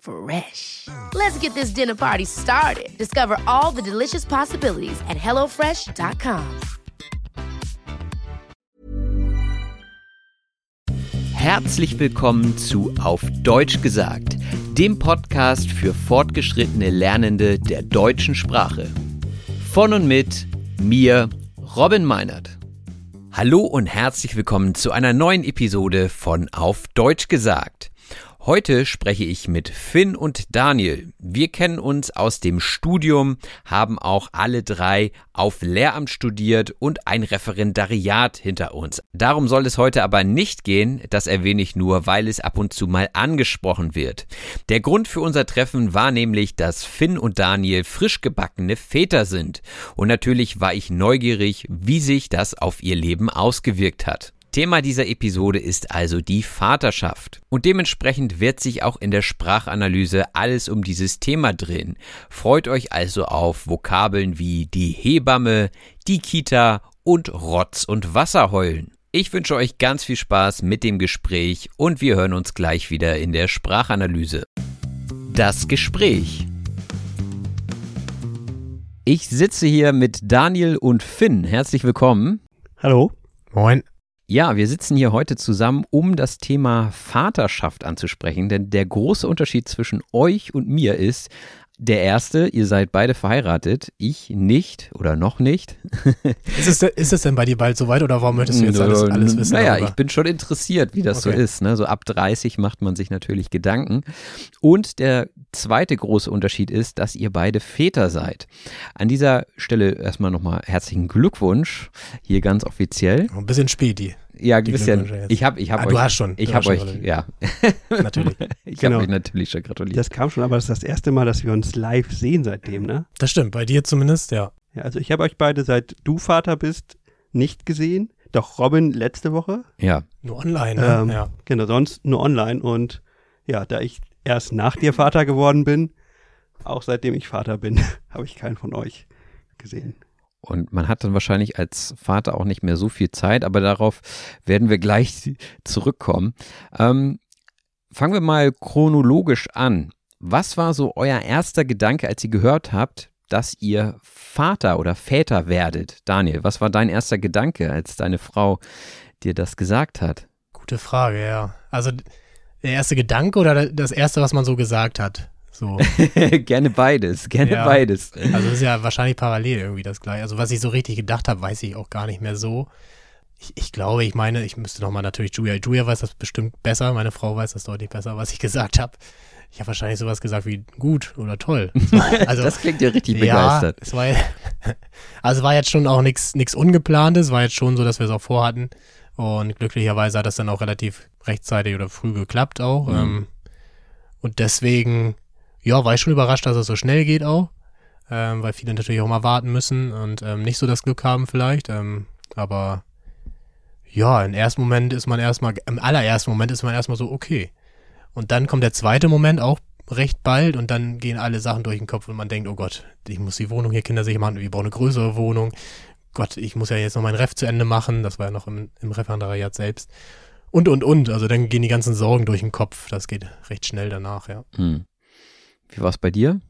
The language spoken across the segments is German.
Fresh. Let's get this dinner party started. Discover all the delicious possibilities at hellofresh.com. Herzlich willkommen zu Auf Deutsch gesagt, dem Podcast für fortgeschrittene Lernende der deutschen Sprache. Von und mit mir, Robin Meinert. Hallo und herzlich willkommen zu einer neuen Episode von Auf Deutsch gesagt. Heute spreche ich mit Finn und Daniel. Wir kennen uns aus dem Studium, haben auch alle drei auf Lehramt studiert und ein Referendariat hinter uns. Darum soll es heute aber nicht gehen, das erwähne ich nur, weil es ab und zu mal angesprochen wird. Der Grund für unser Treffen war nämlich, dass Finn und Daniel frisch gebackene Väter sind. Und natürlich war ich neugierig, wie sich das auf ihr Leben ausgewirkt hat. Thema dieser Episode ist also die Vaterschaft. Und dementsprechend wird sich auch in der Sprachanalyse alles um dieses Thema drehen. Freut euch also auf Vokabeln wie die Hebamme, die Kita und Rotz und Wasser heulen. Ich wünsche euch ganz viel Spaß mit dem Gespräch und wir hören uns gleich wieder in der Sprachanalyse. Das Gespräch. Ich sitze hier mit Daniel und Finn. Herzlich willkommen. Hallo. Moin. Ja, wir sitzen hier heute zusammen, um das Thema Vaterschaft anzusprechen, denn der große Unterschied zwischen euch und mir ist, der erste, ihr seid beide verheiratet, ich nicht oder noch nicht. ist, es, ist es denn bei dir bald soweit oder warum möchtest du jetzt alles, alles wissen? Naja, darüber? ich bin schon interessiert, wie das okay. so ist. Ne? So ab 30 macht man sich natürlich Gedanken. Und der zweite große Unterschied ist, dass ihr beide Väter seid. An dieser Stelle erstmal nochmal herzlichen Glückwunsch, hier ganz offiziell. Ein bisschen Späti. Ja, ein bisschen. Ich habe ich hab ah, euch. Du hast schon. Ich habe euch, ja. Natürlich. ich genau. habe euch natürlich schon gratuliert. Das kam schon, aber das ist das erste Mal, dass wir uns live sehen seitdem, ne? Das stimmt, bei dir zumindest, ja. Ja, also ich habe euch beide, seit du Vater bist, nicht gesehen. Doch Robin letzte Woche. Ja. Nur online, ne? Ähm, ja. Genau, sonst nur online. Und ja, da ich erst nach dir Vater geworden bin, auch seitdem ich Vater bin, habe ich keinen von euch gesehen. Und man hat dann wahrscheinlich als Vater auch nicht mehr so viel Zeit, aber darauf werden wir gleich zurückkommen. Ähm, fangen wir mal chronologisch an. Was war so euer erster Gedanke, als ihr gehört habt, dass ihr Vater oder Väter werdet? Daniel, was war dein erster Gedanke, als deine Frau dir das gesagt hat? Gute Frage, ja. Also der erste Gedanke oder das erste, was man so gesagt hat? So. gerne beides, gerne ja, beides. Also ist ja wahrscheinlich parallel irgendwie das gleiche. Also was ich so richtig gedacht habe, weiß ich auch gar nicht mehr so. Ich, ich glaube, ich meine, ich müsste nochmal natürlich Julia. Julia weiß das bestimmt besser, meine Frau weiß das deutlich besser, was ich gesagt habe. Ich habe wahrscheinlich sowas gesagt wie gut oder toll. Also, das klingt ja richtig begeistert. Ja, es war, also war jetzt schon auch nichts ungeplantes, es war jetzt schon so, dass wir es auch vorhatten. Und glücklicherweise hat das dann auch relativ rechtzeitig oder früh geklappt auch. Mhm. Ähm, und deswegen ja, war ich schon überrascht, dass es so schnell geht auch, ähm, weil viele natürlich auch mal warten müssen und ähm, nicht so das Glück haben vielleicht. Ähm, aber ja, im ersten Moment ist man erstmal, im allerersten Moment ist man erstmal so, okay. Und dann kommt der zweite Moment auch recht bald und dann gehen alle Sachen durch den Kopf und man denkt, oh Gott, ich muss die Wohnung hier kindersicher machen, wir brauchen eine größere Wohnung. Gott, ich muss ja jetzt noch mein Ref zu Ende machen, das war ja noch im, im Referendariat selbst. Und, und, und. Also dann gehen die ganzen Sorgen durch den Kopf. Das geht recht schnell danach, ja. Hm. Wie war es bei dir?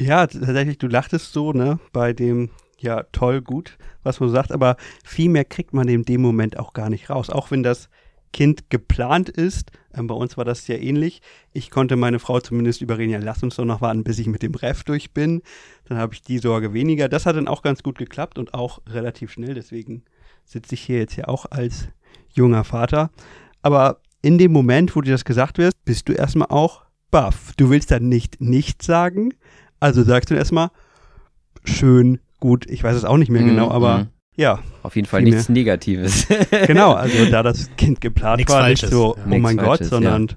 Ja, tatsächlich, du lachtest so, ne, bei dem, ja, toll, gut, was man sagt, aber viel mehr kriegt man in dem Moment auch gar nicht raus. Auch wenn das Kind geplant ist, ähm, bei uns war das ja ähnlich. Ich konnte meine Frau zumindest überreden, ja, lass uns doch noch warten, bis ich mit dem Ref durch bin. Dann habe ich die Sorge weniger. Das hat dann auch ganz gut geklappt und auch relativ schnell, deswegen sitze ich hier jetzt ja auch als junger Vater. Aber in dem Moment, wo dir das gesagt wird, bist du erstmal auch baff. Du willst dann nicht nichts sagen. Also sagst du erstmal, schön, gut, ich weiß es auch nicht mehr Mhm, genau, aber mhm. ja, Auf jeden Fall nichts Negatives. genau. Also da das Kind geplant Nichts war, Falsches. nicht so, Ja. oh Nichts mein Gott, Falsches, sondern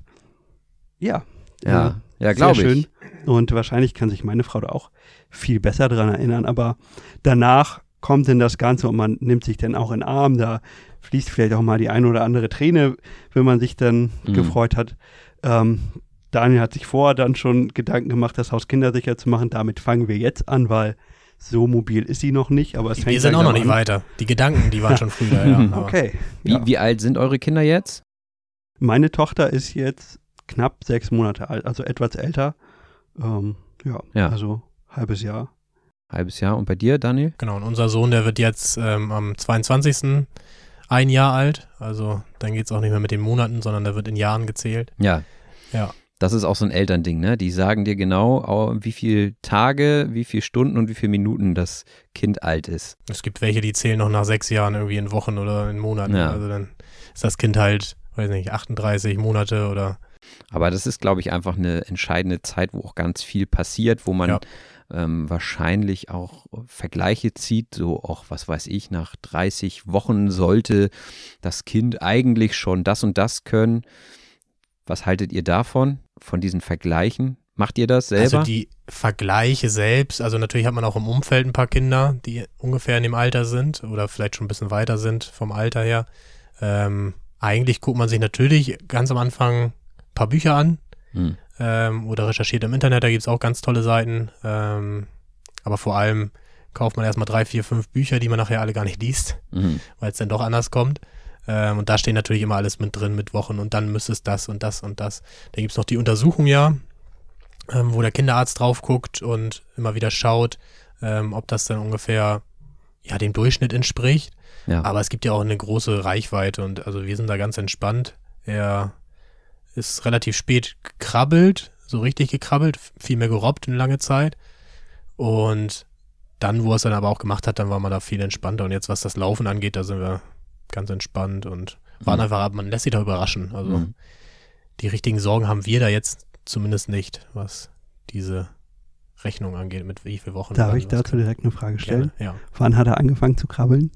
ja. ja, ja, sehr glaube ich. schön. Und wahrscheinlich kann sich meine Frau da auch viel besser dran erinnern. Aber danach kommt denn das Ganze und man nimmt sich dann auch in den Arm. Da fließt vielleicht auch mal die eine oder andere Träne, wenn man sich dann Mhm. gefreut hat. Ähm, Daniel hat sich vorher dann schon Gedanken gemacht, das Haus kindersicher zu machen. Damit fangen wir jetzt an, weil so mobil ist sie noch nicht. Aber es fängt Wir sind auch noch nicht an. weiter. Die Gedanken, die waren schon früher, ja. Okay. Wie, ja. wie alt sind eure Kinder jetzt? Meine Tochter ist jetzt knapp sechs Monate alt, also etwas älter. Ähm, ja, Ja. also halbes Jahr. Halbes Jahr. Und bei dir, Daniel? Genau, und unser Sohn, der wird jetzt ähm, am 22. ein Jahr alt. Also dann geht es auch nicht mehr mit den Monaten, sondern der wird in Jahren gezählt. Ja. Ja. Das ist auch so ein Elternding, ne? Die sagen dir genau, au- wie viele Tage, wie viele Stunden und wie viele Minuten das Kind alt ist. Es gibt welche, die zählen noch nach sechs Jahren irgendwie in Wochen oder in Monaten. Ja. Also dann ist das Kind halt, weiß nicht, 38 Monate oder Aber das ist, glaube ich, einfach eine entscheidende Zeit, wo auch ganz viel passiert, wo man Ja. ähm, wahrscheinlich auch Vergleiche zieht, so auch, was weiß ich, nach 30 Wochen sollte das Kind eigentlich schon das und das können. Was haltet ihr davon, von diesen Vergleichen? Macht ihr das selber? Also die Vergleiche selbst, also natürlich hat man auch im Umfeld ein paar Kinder, die ungefähr in dem Alter sind oder vielleicht schon ein bisschen weiter sind vom Alter her. Ähm, eigentlich guckt man sich natürlich ganz am Anfang ein paar Bücher an Hm. ähm, oder recherchiert im Internet, da gibt es auch ganz tolle Seiten. Ähm, aber vor allem kauft man erstmal drei, vier, fünf Bücher, die man nachher alle gar nicht liest, Mhm. weil es dann doch anders kommt. Ähm, und da stehen natürlich immer alles mit drin mit Wochen und dann müsste es das und das und das. Dann gibt es noch die Untersuchung ja, ähm, wo der Kinderarzt drauf guckt und immer wieder schaut, ähm, ob das dann ungefähr ja dem Durchschnitt entspricht. Ja. Aber es gibt ja auch eine große Reichweite und also wir sind da ganz entspannt. Er ist relativ spät gekrabbelt, so richtig gekrabbelt, viel mehr gerobbt eine lange Zeit. Und dann, wo er es dann aber auch gemacht hat, dann war man da viel entspannter. Und jetzt, was das Laufen angeht, da sind wir ganz entspannt und waren Mhm. einfach ab, man lässt sich da überraschen. Also Mhm. die richtigen Sorgen haben wir da jetzt zumindest nicht, was diese Rechnung angeht, mit wie viele Wochen. Darf ich dazu direkt eine Frage Gerne, stellen? ja. Wann hat er angefangen zu krabbeln?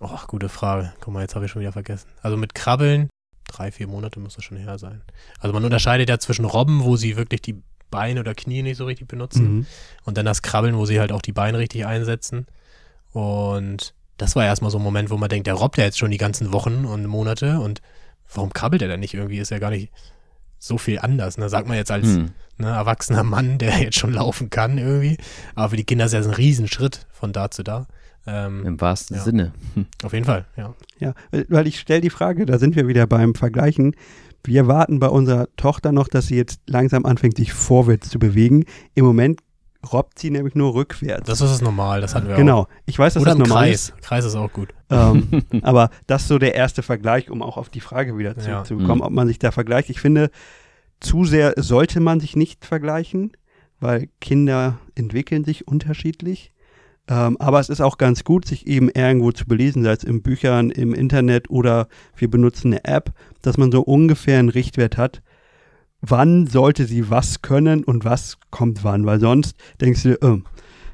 Oh, gute Frage. Guck mal, jetzt habe ich schon wieder vergessen. Also mit Krabbeln, drei, vier Monate muss das schon her sein. Also man unterscheidet ja zwischen Robben, wo sie wirklich die Beine oder Knie nicht so richtig benutzen, Mhm. und dann das Krabbeln, wo sie halt auch die Beine richtig einsetzen. Und das war erstmal so ein Moment, wo man denkt, der robbt ja jetzt schon die ganzen Wochen und Monate und warum krabbelt er denn nicht irgendwie? Ist ja gar nicht so viel anders. Ne? Sagt man jetzt als Hm. ne, erwachsener Mann, der jetzt schon laufen kann irgendwie. Aber für die Kinder ist das ein Riesenschritt von da zu da. Ähm, Im wahrsten Ja. Sinne. Hm. Auf jeden Fall, ja. Ja, weil- weil ich stelle die Frage, da sind wir wieder beim Vergleichen. Wir warten bei unserer Tochter noch, dass sie jetzt langsam anfängt, sich vorwärts zu bewegen. Im Moment robbt sie nämlich nur rückwärts. Das ist normal, das hatten wir auch. genau. Ich weiß, dass Oder das normal Kreis. Kreis ist auch gut. ist. Ähm, aber das ist so der erste Vergleich, um auch auf die Frage wieder Ja. zurückzukommen, Mhm. ob man sich da vergleicht. Ich finde, zu sehr sollte man sich nicht vergleichen, weil Kinder entwickeln sich unterschiedlich. Ähm, aber es ist auch ganz gut, sich eben irgendwo zu belesen, sei es in Büchern, im Internet oder wir benutzen eine App, dass man so ungefähr einen Richtwert hat, wann sollte sie was können und was kommt wann, weil sonst denkst du, äh,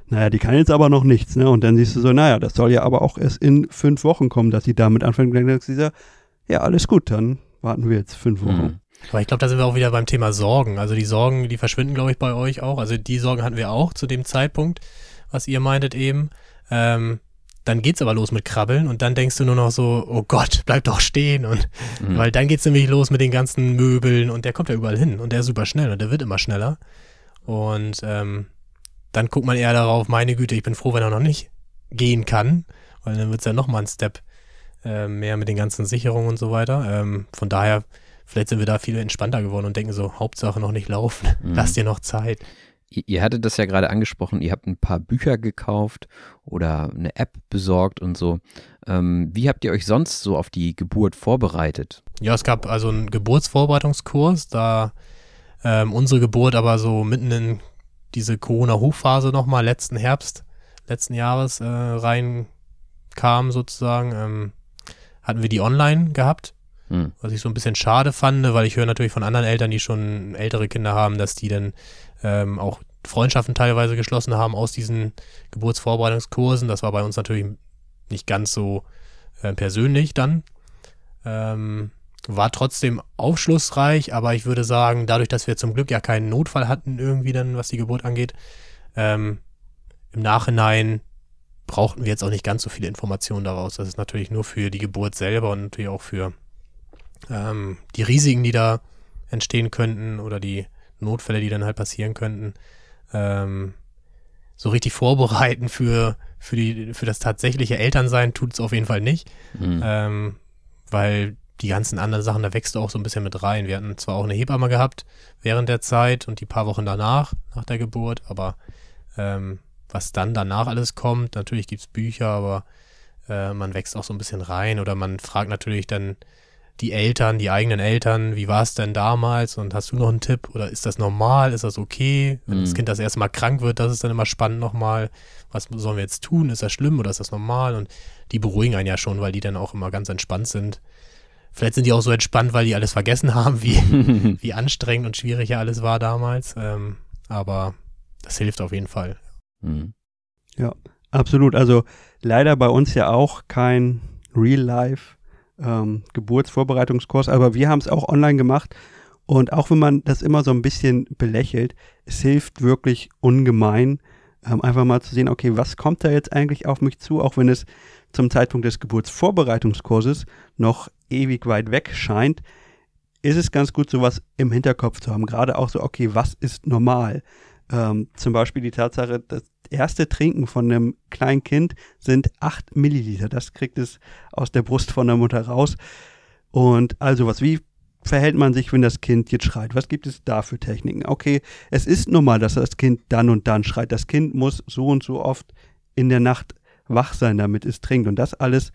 naja, die kann jetzt aber noch nichts, ne? Und dann siehst du so, naja, das soll ja aber auch erst in fünf Wochen kommen, dass sie damit anfängt. Und dann denkst du dir, ja, alles gut, dann warten wir jetzt fünf Wochen. Hm. Aber ich glaube, da sind wir auch wieder beim Thema Sorgen. Also die Sorgen, die verschwinden, glaube ich, bei euch auch. Also die Sorgen hatten wir auch zu dem Zeitpunkt, was ihr meintet eben. Ähm, dann geht's aber los mit Krabbeln und dann denkst du nur noch so, oh Gott, bleib doch stehen. Und Hm. weil dann geht's nämlich los mit den ganzen Möbeln und der kommt ja überall hin und der ist super schnell und der wird immer schneller. Und ähm, dann guckt man eher darauf, meine Güte, ich bin froh, wenn er noch nicht gehen kann, weil dann wird's ja nochmal ein Step äh, mehr mit den ganzen Sicherungen und so weiter. Ähm, von daher, vielleicht sind wir da viel entspannter geworden und denken so, Hauptsache noch nicht laufen, Mhm. lass dir noch Zeit. Ihr, ihr hattet das ja gerade angesprochen, ihr habt ein paar Bücher gekauft oder eine App besorgt und so. Ähm, wie habt ihr euch sonst so auf die Geburt vorbereitet? Ja, es gab also einen Geburtsvorbereitungskurs, da ähm, unsere Geburt aber so mitten in diese Corona-Hochphase nochmal letzten Herbst letzten Jahres äh, reinkam sozusagen. Ähm, hatten wir die online gehabt. Hm. Was ich so ein bisschen schade fand, weil ich höre natürlich von anderen Eltern, die schon ältere Kinder haben, dass die dann ähm, auch Freundschaften teilweise geschlossen haben aus diesen Geburtsvorbereitungskursen. Das war bei uns natürlich nicht ganz so äh, persönlich dann. Ähm, war trotzdem aufschlussreich, aber ich würde sagen, dadurch, dass wir zum Glück ja keinen Notfall hatten, irgendwie dann, was die Geburt angeht, ähm, im Nachhinein brauchten wir jetzt auch nicht ganz so viele Informationen daraus. Das ist natürlich nur für die Geburt selber und natürlich auch für ähm, die Risiken, die da entstehen könnten oder die Notfälle, die dann halt passieren könnten, ähm, so richtig vorbereiten für, für, die, für das tatsächliche Elternsein tut es auf jeden Fall nicht. Hm. Ähm, weil die ganzen anderen Sachen, da wächst du auch so ein bisschen mit rein. Wir hatten zwar auch eine Hebamme gehabt während der Zeit und die paar Wochen danach, nach der Geburt, aber ähm, was dann danach alles kommt, natürlich gibt's Bücher, aber äh, man wächst auch so ein bisschen rein oder man fragt natürlich dann die Eltern, die eigenen Eltern, wie war es denn damals und hast du noch einen Tipp oder ist das normal, ist das okay? Wenn das Mhm. Kind das erste Mal krank wird, das ist dann immer spannend nochmal, was sollen wir jetzt tun, ist das schlimm oder ist das normal? Und die beruhigen einen ja schon, weil die dann auch immer ganz entspannt sind. Vielleicht sind die auch so entspannt, weil die alles vergessen haben, wie, wie anstrengend und schwierig ja alles war damals. Ähm, aber das hilft auf jeden Fall. Hm. Absolut. Also leider bei uns ja auch kein Real-Life ähm, Geburtsvorbereitungskurs, aber wir haben es auch online gemacht. Und auch wenn man das immer so ein bisschen belächelt, es hilft wirklich ungemein, ähm, einfach mal zu sehen, okay, was kommt da jetzt eigentlich auf mich zu, auch wenn es zum Zeitpunkt des Geburtsvorbereitungskurses noch ewig weit weg scheint, ist es ganz gut, sowas im Hinterkopf zu haben. Gerade auch so, okay, was ist normal? Ähm, zum Beispiel die Tatsache, das erste Trinken von einem kleinen Kind sind 8 Milliliter. Das kriegt es aus der Brust von der Mutter raus. Und also was, wie verhält man sich, wenn das Kind jetzt schreit? Was gibt es da für Techniken? Okay, es ist normal, dass das Kind dann und dann schreit. Das Kind muss so und so oft in der Nacht wach sein, damit es trinkt. Und das alles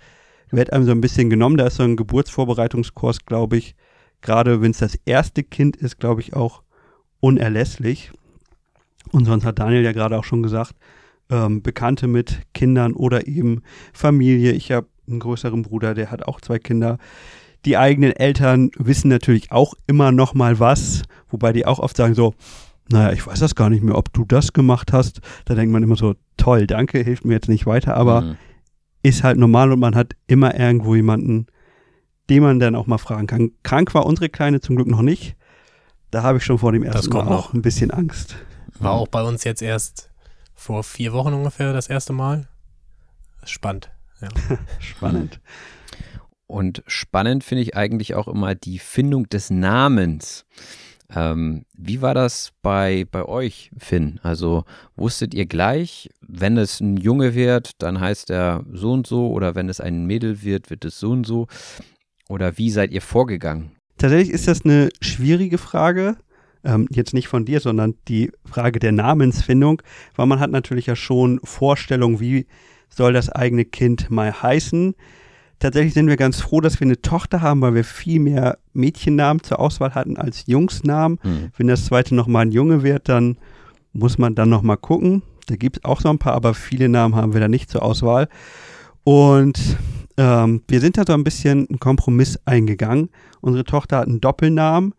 wird einem so ein bisschen genommen. Da ist so ein Geburtsvorbereitungskurs, glaube ich, gerade wenn es das erste Kind ist, glaube ich, auch unerlässlich. Und sonst hat Daniel ja gerade auch schon gesagt, ähm, Bekannte mit Kindern oder eben Familie. Ich habe einen größeren Bruder, der hat auch zwei Kinder. Die eigenen Eltern wissen natürlich auch immer noch mal was, wobei die auch oft sagen so, naja, ich weiß das gar nicht mehr, ob du das gemacht hast. Da denkt man immer so, toll, danke, hilft mir jetzt nicht weiter, aber Hm. ist halt normal und man hat immer irgendwo jemanden, den man dann auch mal fragen kann. Krank war unsere Kleine zum Glück noch nicht. Da habe ich schon vor dem ersten Mal kommt auch noch. ein bisschen Angst. War auch bei uns jetzt erst vor vier Wochen ungefähr das erste Mal. Spannend. Ja. Spannend. Und spannend finde ich eigentlich auch immer die Findung des Namens. Ähm, wie war das bei, bei euch, Finn? Also wusstet ihr gleich, wenn es ein Junge wird, dann heißt er so und so oder wenn es ein Mädel wird, wird es so und so? Oder wie seid ihr vorgegangen? Tatsächlich ist das eine schwierige Frage. Ähm, jetzt nicht von dir, sondern die Frage der Namensfindung, weil man hat natürlich ja schon Vorstellungen, wie soll das eigene Kind mal heißen. Tatsächlich sind wir ganz froh, dass wir eine Tochter haben, weil wir viel mehr Mädchennamen zur Auswahl hatten als Jungsnamen. Hm. Wenn das zweite nochmal ein Junge wird, dann muss man dann nochmal gucken. Da gibt es auch so ein paar, aber viele Namen haben wir da nicht zur Auswahl. Und ähm, wir sind da so ein bisschen einen Kompromiss eingegangen. Unsere Tochter hat einen Doppelnamen.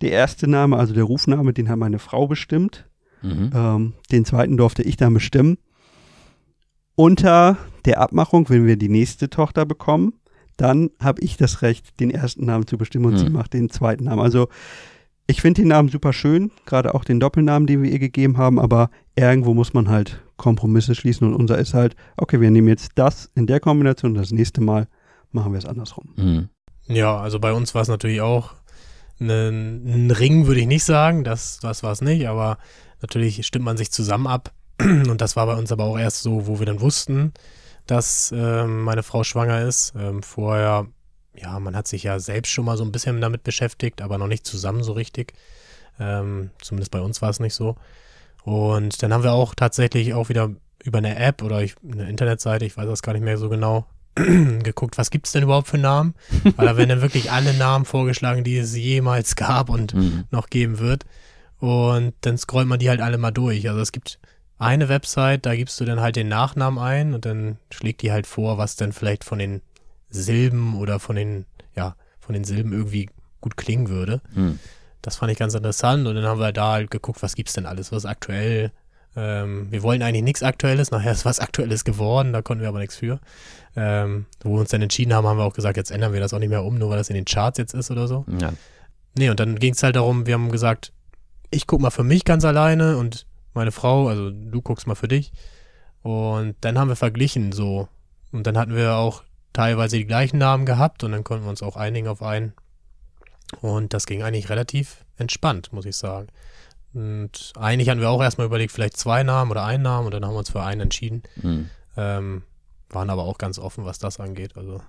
Der erste Name, also der Rufname, den hat meine Frau bestimmt. Mhm. Ähm, den zweiten durfte ich dann bestimmen. Unter der Abmachung, wenn wir die nächste Tochter bekommen, dann habe ich das Recht, den ersten Namen zu bestimmen und Hm. sie macht den zweiten Namen. Also ich finde den Namen super schön, gerade auch den Doppelnamen, den wir ihr gegeben haben, aber irgendwo muss man halt Kompromisse schließen und unser ist halt, okay, wir nehmen jetzt das in der Kombination und das nächste Mal machen wir es andersrum. Hm. Ja, also bei uns war es natürlich auch ein, ein Ring, würde ich nicht sagen. Das, das war es nicht, aber natürlich stimmt man sich zusammen ab. Und das war bei uns aber auch erst so, wo wir dann wussten, dass ähm, meine Frau schwanger ist. Ähm, vorher, ja, man hat sich ja selbst schon mal so ein bisschen damit beschäftigt, aber noch nicht zusammen so richtig. Ähm, zumindest bei uns war es nicht so. Und dann haben wir auch tatsächlich auch wieder über eine App oder ich, eine Internetseite, ich weiß das gar nicht mehr so genau, geguckt, was gibt es denn überhaupt für Namen? Weil da werden dann wirklich alle Namen vorgeschlagen, die es jemals gab und Hm. noch geben wird. Und dann scrollt man die halt alle mal durch. Also es gibt eine Website, da gibst du dann halt den Nachnamen ein und dann schlägt die halt vor, was denn vielleicht von den Silben oder von den, ja, von den Silben irgendwie gut klingen würde. Hm. Das fand ich ganz interessant und dann haben wir da halt geguckt, was gibt's denn alles, was aktuell. Ähm, wir wollen eigentlich nichts Aktuelles, nachher ist was Aktuelles geworden, da konnten wir aber nichts für. Ähm, wo wir uns dann entschieden haben, haben wir auch gesagt, jetzt ändern wir das auch nicht mehr um, nur weil das in den Charts jetzt ist oder so. Ja. Nee, und dann ging es halt darum, wir haben gesagt, ich guck mal für mich ganz alleine und meine Frau, also du guckst mal für dich. Und dann haben wir verglichen so. Und dann hatten wir auch teilweise die gleichen Namen gehabt und dann konnten wir uns auch einigen auf einen. Und das ging eigentlich relativ entspannt, muss ich sagen. Und eigentlich hatten wir auch erstmal überlegt, vielleicht zwei Namen oder einen Namen und dann haben wir uns für einen entschieden. Hm. Ähm, waren aber auch ganz offen, was das angeht. Also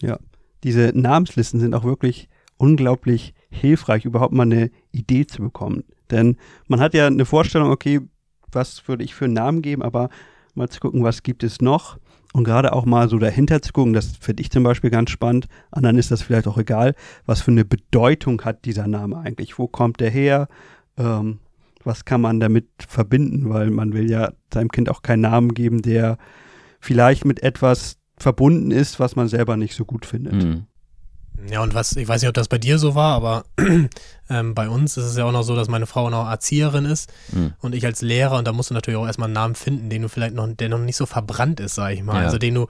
Ja, diese Namenslisten sind auch wirklich unglaublich hilfreich, überhaupt mal eine Idee zu bekommen. Denn man hat ja eine Vorstellung, okay, was würde ich für einen Namen geben, aber mal zu gucken, was gibt es noch und gerade auch mal so dahinter zu gucken, das finde ich zum Beispiel ganz spannend, anderen ist das vielleicht auch egal, was für eine Bedeutung hat dieser Name eigentlich, wo kommt der her, ähm, was kann man damit verbinden, weil man will ja seinem Kind auch keinen Namen geben, der vielleicht mit etwas verbunden ist, was man selber nicht so gut findet. Hm. Ja, und was, ich weiß nicht, ob das bei dir so war, aber ähm, bei uns ist es ja auch noch so, dass meine Frau noch Erzieherin ist Hm. und ich als Lehrer und da musst du natürlich auch erstmal einen Namen finden, den du vielleicht noch, der noch nicht so verbrannt ist, sag ich mal. Ja. Also den du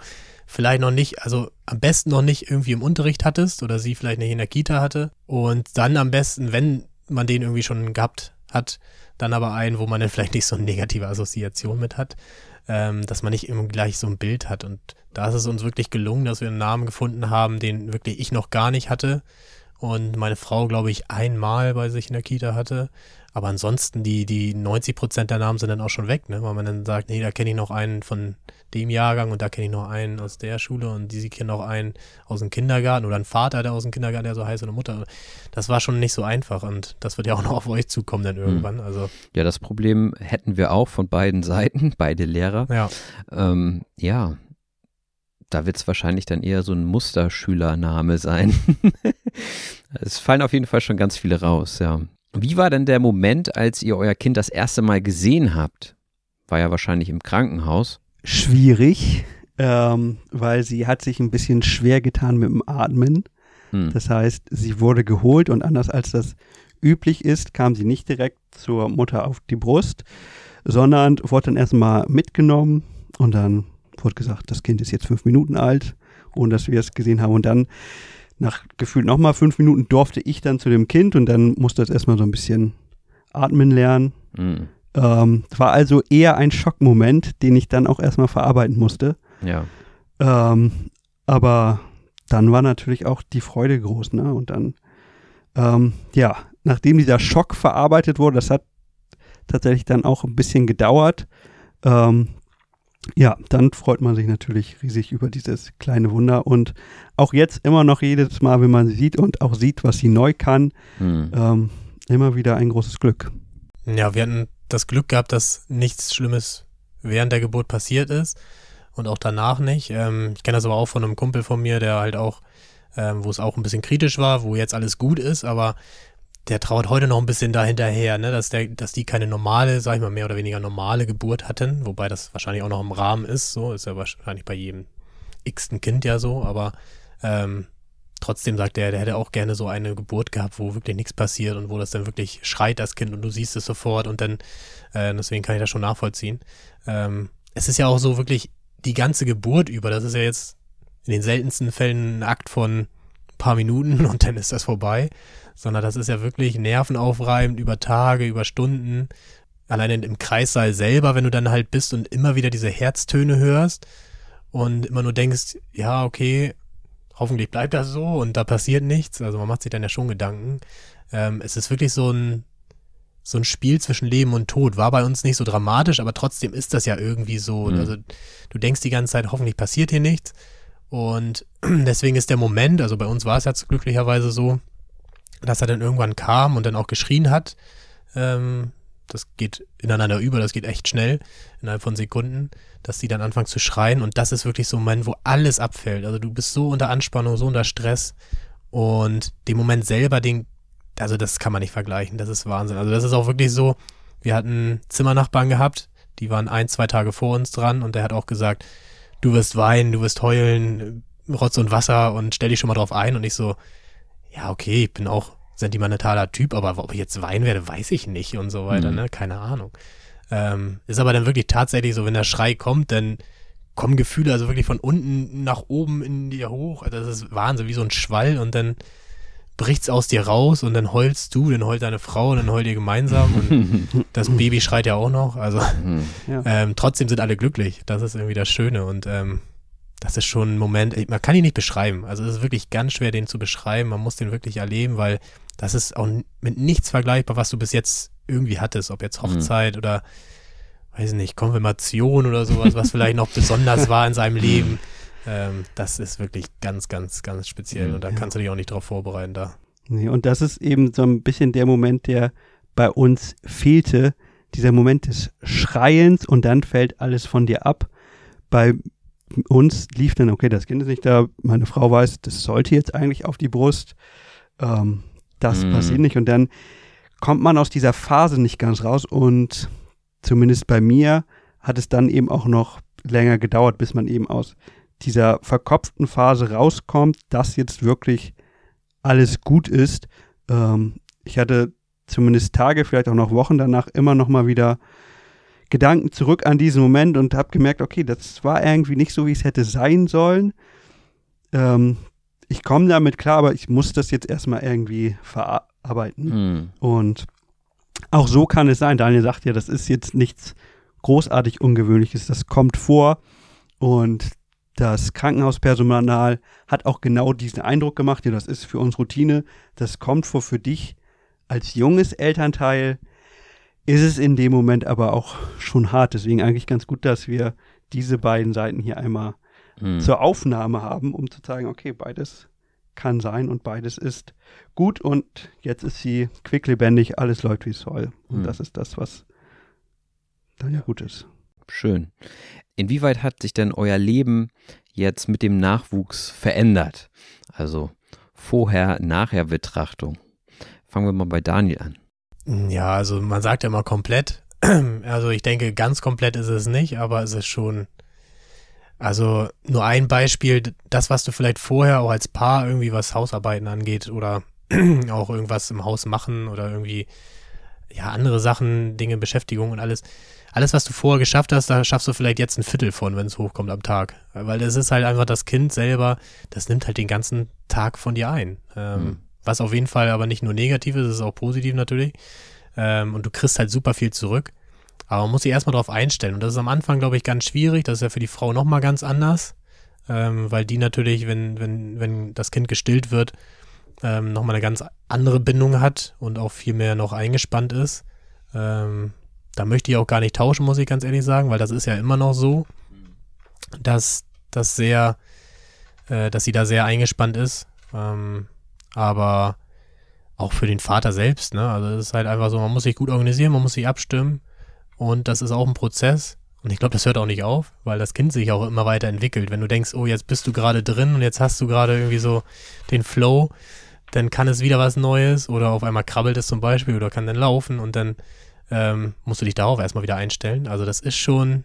vielleicht noch nicht, also am besten noch nicht irgendwie im Unterricht hattest oder sie vielleicht nicht in der Kita hatte und dann am besten, wenn man den irgendwie schon gehabt hat, dann aber einen, wo man dann vielleicht nicht so eine negative Assoziation mit hat, ähm, dass man nicht immer gleich so ein Bild hat. Und da ist es uns wirklich gelungen, dass wir einen Namen gefunden haben, den wirklich ich noch gar nicht hatte und meine Frau, glaube ich, einmal bei sich in der Kita hatte. Aber ansonsten, die, die 90 Prozent der Namen sind dann auch schon weg, ne? weil man dann sagt, nee, da kenne ich noch einen von dem Jahrgang und da kenne ich noch einen aus der Schule und die kennen noch einen aus dem Kindergarten oder einen Vater, der aus dem Kindergarten, der so heißt, oder eine Mutter. Das war schon nicht so einfach und das wird ja auch noch auf euch zukommen dann irgendwann. Also, Ja, das Problem hätten wir auch von beiden Seiten, beide Lehrer. ja. Ähm, ja, da wird es wahrscheinlich dann eher so ein Musterschülername sein. es fallen auf jeden Fall schon ganz viele raus, ja. Wie war denn der Moment, als ihr euer Kind das erste Mal gesehen habt? War ja wahrscheinlich im Krankenhaus. Schwierig, ähm, weil sie hat sich ein bisschen schwer getan mit dem Atmen. Hm. Das heißt, sie wurde geholt und anders als das üblich ist, kam sie nicht direkt zur Mutter auf die Brust, sondern wurde dann erstmal mitgenommen und dann wurde gesagt, das Kind ist jetzt fünf Minuten alt, ohne dass wir es gesehen haben. Und dann, nach gefühlt nochmal fünf Minuten, durfte ich dann zu dem Kind und dann musste es erstmal so ein bisschen atmen lernen. Hm. Ähm, war also eher ein Schockmoment, den ich dann auch erstmal verarbeiten musste. Ja. Ähm, aber dann war natürlich auch die Freude groß, ne? Und dann, ähm, ja, nachdem dieser Schock verarbeitet wurde, das hat tatsächlich dann auch ein bisschen gedauert. Ähm, ja, dann freut man sich natürlich riesig über dieses kleine Wunder und auch jetzt immer noch jedes Mal, wenn man sie sieht und auch sieht, was sie neu kann, Hm. ähm, immer wieder ein großes Glück. Ja, wir hatten das Glück gehabt, dass nichts Schlimmes während der Geburt passiert ist und auch danach nicht. Ähm, ich kenne das aber auch von einem Kumpel von mir, der halt auch, ähm, wo es auch ein bisschen kritisch war, wo jetzt alles gut ist, aber der trauert heute noch ein bisschen dahinterher, ne, dass der, dass die keine normale, sag ich mal, mehr oder weniger normale Geburt hatten, wobei das wahrscheinlich auch noch im Rahmen ist, so ist ja wahrscheinlich bei jedem x-ten Kind ja so, aber ähm, trotzdem sagt er, der hätte auch gerne so eine Geburt gehabt, wo wirklich nichts passiert und wo das dann wirklich schreit, das Kind, und du siehst es sofort und dann, äh, deswegen kann ich das schon nachvollziehen. Ähm, es ist ja auch so wirklich die ganze Geburt über, das ist ja jetzt in den seltensten Fällen ein Akt von paar Minuten und dann ist das vorbei, sondern das ist ja wirklich nervenaufreibend über Tage, über Stunden. Alleine im Kreissaal selber, wenn du dann halt bist und immer wieder diese Herztöne hörst und immer nur denkst, ja, okay, hoffentlich bleibt das so und da passiert nichts. Also man macht sich dann ja schon Gedanken. Ähm, es ist wirklich so ein, so ein Spiel zwischen Leben und Tod. War bei uns nicht so dramatisch, aber trotzdem ist das ja irgendwie so. Mhm. Also du denkst die ganze Zeit, hoffentlich passiert hier nichts. Und deswegen ist der Moment, also bei uns war es jetzt glücklicherweise so, dass er dann irgendwann kam und dann auch geschrien hat. Ähm, das geht ineinander über, das geht echt schnell, innerhalb von Sekunden, dass die dann anfangen zu schreien. Und das ist wirklich so ein Moment, wo alles abfällt. Also du bist so unter Anspannung, so unter Stress. Und den Moment selber, den, also das kann man nicht vergleichen. Das ist Wahnsinn. Also das ist auch wirklich so, wir hatten Zimmernachbarn gehabt, die waren ein, zwei Tage vor uns dran und der hat auch gesagt, du wirst weinen, du wirst heulen, Rotz und Wasser und stell dich schon mal drauf ein und ich so, ja, okay, ich bin auch sentimentaler Typ, aber ob ich jetzt weinen werde, weiß ich nicht und so weiter, mhm. ne? Keine Ahnung. Ähm, ist aber dann wirklich tatsächlich so, wenn der Schrei kommt, dann kommen Gefühle also wirklich von unten nach oben in dir hoch. Also das ist Wahnsinn, wie so ein Schwall und dann bricht's aus dir raus und dann heulst du, dann heult deine Frau und dann heult ihr gemeinsam und das Baby schreit ja auch noch. Also ja. ähm, trotzdem sind alle glücklich. Das ist irgendwie das Schöne und ähm, das ist schon ein Moment, man kann ihn nicht beschreiben. Also es ist wirklich ganz schwer, den zu beschreiben. Man muss den wirklich erleben, weil das ist auch mit nichts vergleichbar, was du bis jetzt irgendwie hattest, ob jetzt mhm. Hochzeit mhm. oder weiß nicht, Konfirmation oder sowas, was vielleicht noch besonders war in seinem Leben. Ähm, das ist wirklich ganz, ganz, ganz speziell mhm. und da kannst du dich auch nicht drauf vorbereiten da. Nee, und das ist eben so ein bisschen der Moment, der bei uns fehlte, dieser Moment des Schreiens und dann fällt alles von dir ab. Bei uns lief dann, okay, das Kind ist nicht da, meine Frau weiß, das sollte jetzt eigentlich auf die Brust. Ähm, das mhm. passiert nicht und dann kommt man aus dieser Phase nicht ganz raus und zumindest bei mir hat es dann eben auch noch länger gedauert, bis man eben aus dieser verkopften Phase rauskommt, dass jetzt wirklich alles gut ist. Ähm, ich hatte zumindest Tage, vielleicht auch noch Wochen danach immer noch mal wieder Gedanken zurück an diesen Moment und habe gemerkt, okay, das war irgendwie nicht so, wie es hätte sein sollen. Ähm, ich komme damit klar, aber ich muss das jetzt erstmal irgendwie verarbeiten. Mhm. Und auch so kann es sein. Daniel sagt ja, das ist jetzt nichts großartig Ungewöhnliches. Das kommt vor. Und das Krankenhauspersonal hat auch genau diesen Eindruck gemacht. Ja, das ist für uns Routine. Das kommt vor für dich als junges Elternteil. Ist es in dem Moment aber auch schon hart. Deswegen eigentlich ganz gut, dass wir diese beiden Seiten hier einmal mhm. zur Aufnahme haben, um zu zeigen, okay, beides kann sein und beides ist gut und jetzt ist sie quicklebendig, alles läuft wie es soll. Und mhm. das ist das, was dann ja gut ist. Schön. Inwieweit hat sich denn euer Leben jetzt mit dem Nachwuchs verändert? Also vorher, nachher Betrachtung. Fangen wir mal bei Daniel an. Ja, also man sagt ja immer komplett. Also ich denke, ganz komplett ist es nicht, aber es ist schon also nur ein Beispiel, das, was du vielleicht vorher auch als Paar irgendwie was Hausarbeiten angeht oder auch irgendwas im Haus machen oder irgendwie ja andere Sachen, Dinge, Beschäftigung und alles. Alles, was du vorher geschafft hast, da schaffst du vielleicht jetzt ein Viertel von, wenn es hochkommt am Tag. Weil das ist halt einfach das Kind selber, das nimmt halt den ganzen Tag von dir ein. Ähm, mhm. Was auf jeden Fall aber nicht nur negativ ist, ist auch positiv natürlich. Ähm, und du kriegst halt super viel zurück. Aber man muss sich erstmal darauf einstellen. Und das ist am Anfang, glaube ich, ganz schwierig. Das ist ja für die Frau nochmal ganz anders. Ähm, weil die natürlich, wenn, wenn, wenn das Kind gestillt wird, ähm, nochmal eine ganz andere Bindung hat und auch viel mehr noch eingespannt ist. Ähm, da möchte ich auch gar nicht tauschen, muss ich ganz ehrlich sagen, weil das ist ja immer noch so, dass das sehr, äh, dass sie da sehr eingespannt ist. Ähm, aber auch für den Vater selbst, ne? Also es ist halt einfach so, man muss sich gut organisieren, man muss sich abstimmen. Und das ist auch ein Prozess. Und ich glaube, das hört auch nicht auf, weil das Kind sich auch immer weiter entwickelt. Wenn du denkst, oh, jetzt bist du gerade drin und jetzt hast du gerade irgendwie so den Flow, dann kann es wieder was Neues oder auf einmal krabbelt es zum Beispiel oder kann dann laufen und dann ähm, musst du dich darauf erstmal wieder einstellen. Also das ist schon,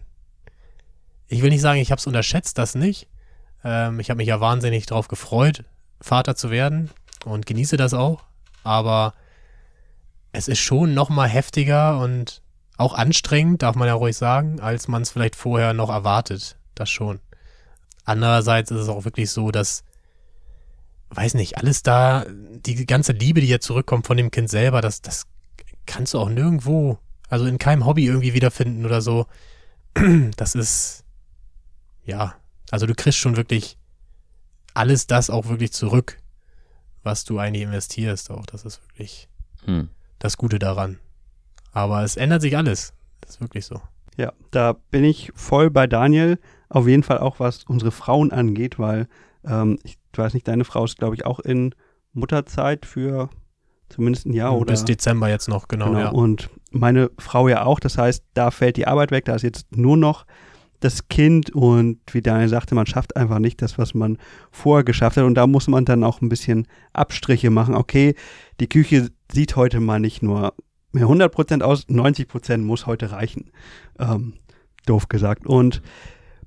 ich will nicht sagen, ich habe es unterschätzt, das nicht. Ähm, ich habe mich ja wahnsinnig darauf gefreut, Vater zu werden und genieße das auch. Aber es ist schon nochmal heftiger und auch anstrengend, darf man ja ruhig sagen, als man es vielleicht vorher noch erwartet. Das schon. Andererseits ist es auch wirklich so, dass, weiß nicht, alles da, die ganze Liebe, die jetzt zurückkommt von dem Kind selber, das, das kannst du auch nirgendwo, also in keinem Hobby irgendwie wiederfinden oder so. Das ist, ja, also du kriegst schon wirklich alles das auch wirklich zurück, was du eigentlich investierst auch. Das ist wirklich hm. das Gute daran. Aber es ändert sich alles. Das ist wirklich so. Ja, da bin ich voll bei Daniel. Auf jeden Fall auch, was unsere Frauen angeht, weil ähm, ich weiß nicht, deine Frau ist, glaube ich, auch in Mutterzeit für zumindest ein Jahr oder. Bis Dezember jetzt noch, genau. genau. Ja. Und meine Frau ja auch. Das heißt, da fällt die Arbeit weg. Da ist jetzt nur noch das Kind und wie Daniel sagte, man schafft einfach nicht das, was man vorher geschafft hat. Und da muss man dann auch ein bisschen Abstriche machen. Okay, die Küche sieht heute mal nicht nur mehr 100% aus, 90% muss heute reichen. Ähm, doof gesagt. Und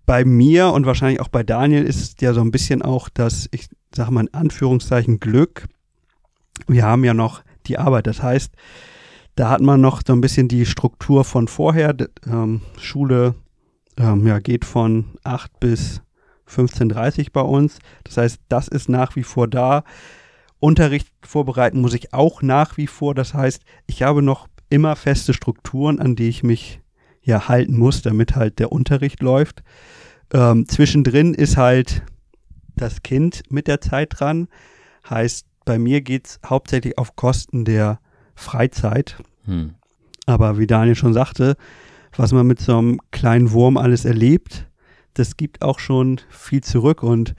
bei mir und wahrscheinlich auch bei Daniel ist ja so ein bisschen auch das, ich sage mal in Anführungszeichen Glück. Wir haben ja noch die Arbeit. Das heißt, da hat man noch so ein bisschen die Struktur von vorher. Ähm, Schule ähm, ja, geht von 8 bis 15.30 bei uns. Das heißt, das ist nach wie vor da. Unterricht vorbereiten muss ich auch nach wie vor. Das heißt, ich habe noch immer feste Strukturen, an die ich mich ja halten muss, damit halt der Unterricht läuft. Ähm, zwischendrin ist halt das Kind mit der Zeit dran. Heißt, bei mir geht es hauptsächlich auf Kosten der Freizeit. Hm. Aber wie Daniel schon sagte, was man mit so einem kleinen Wurm alles erlebt, das gibt auch schon viel zurück. Und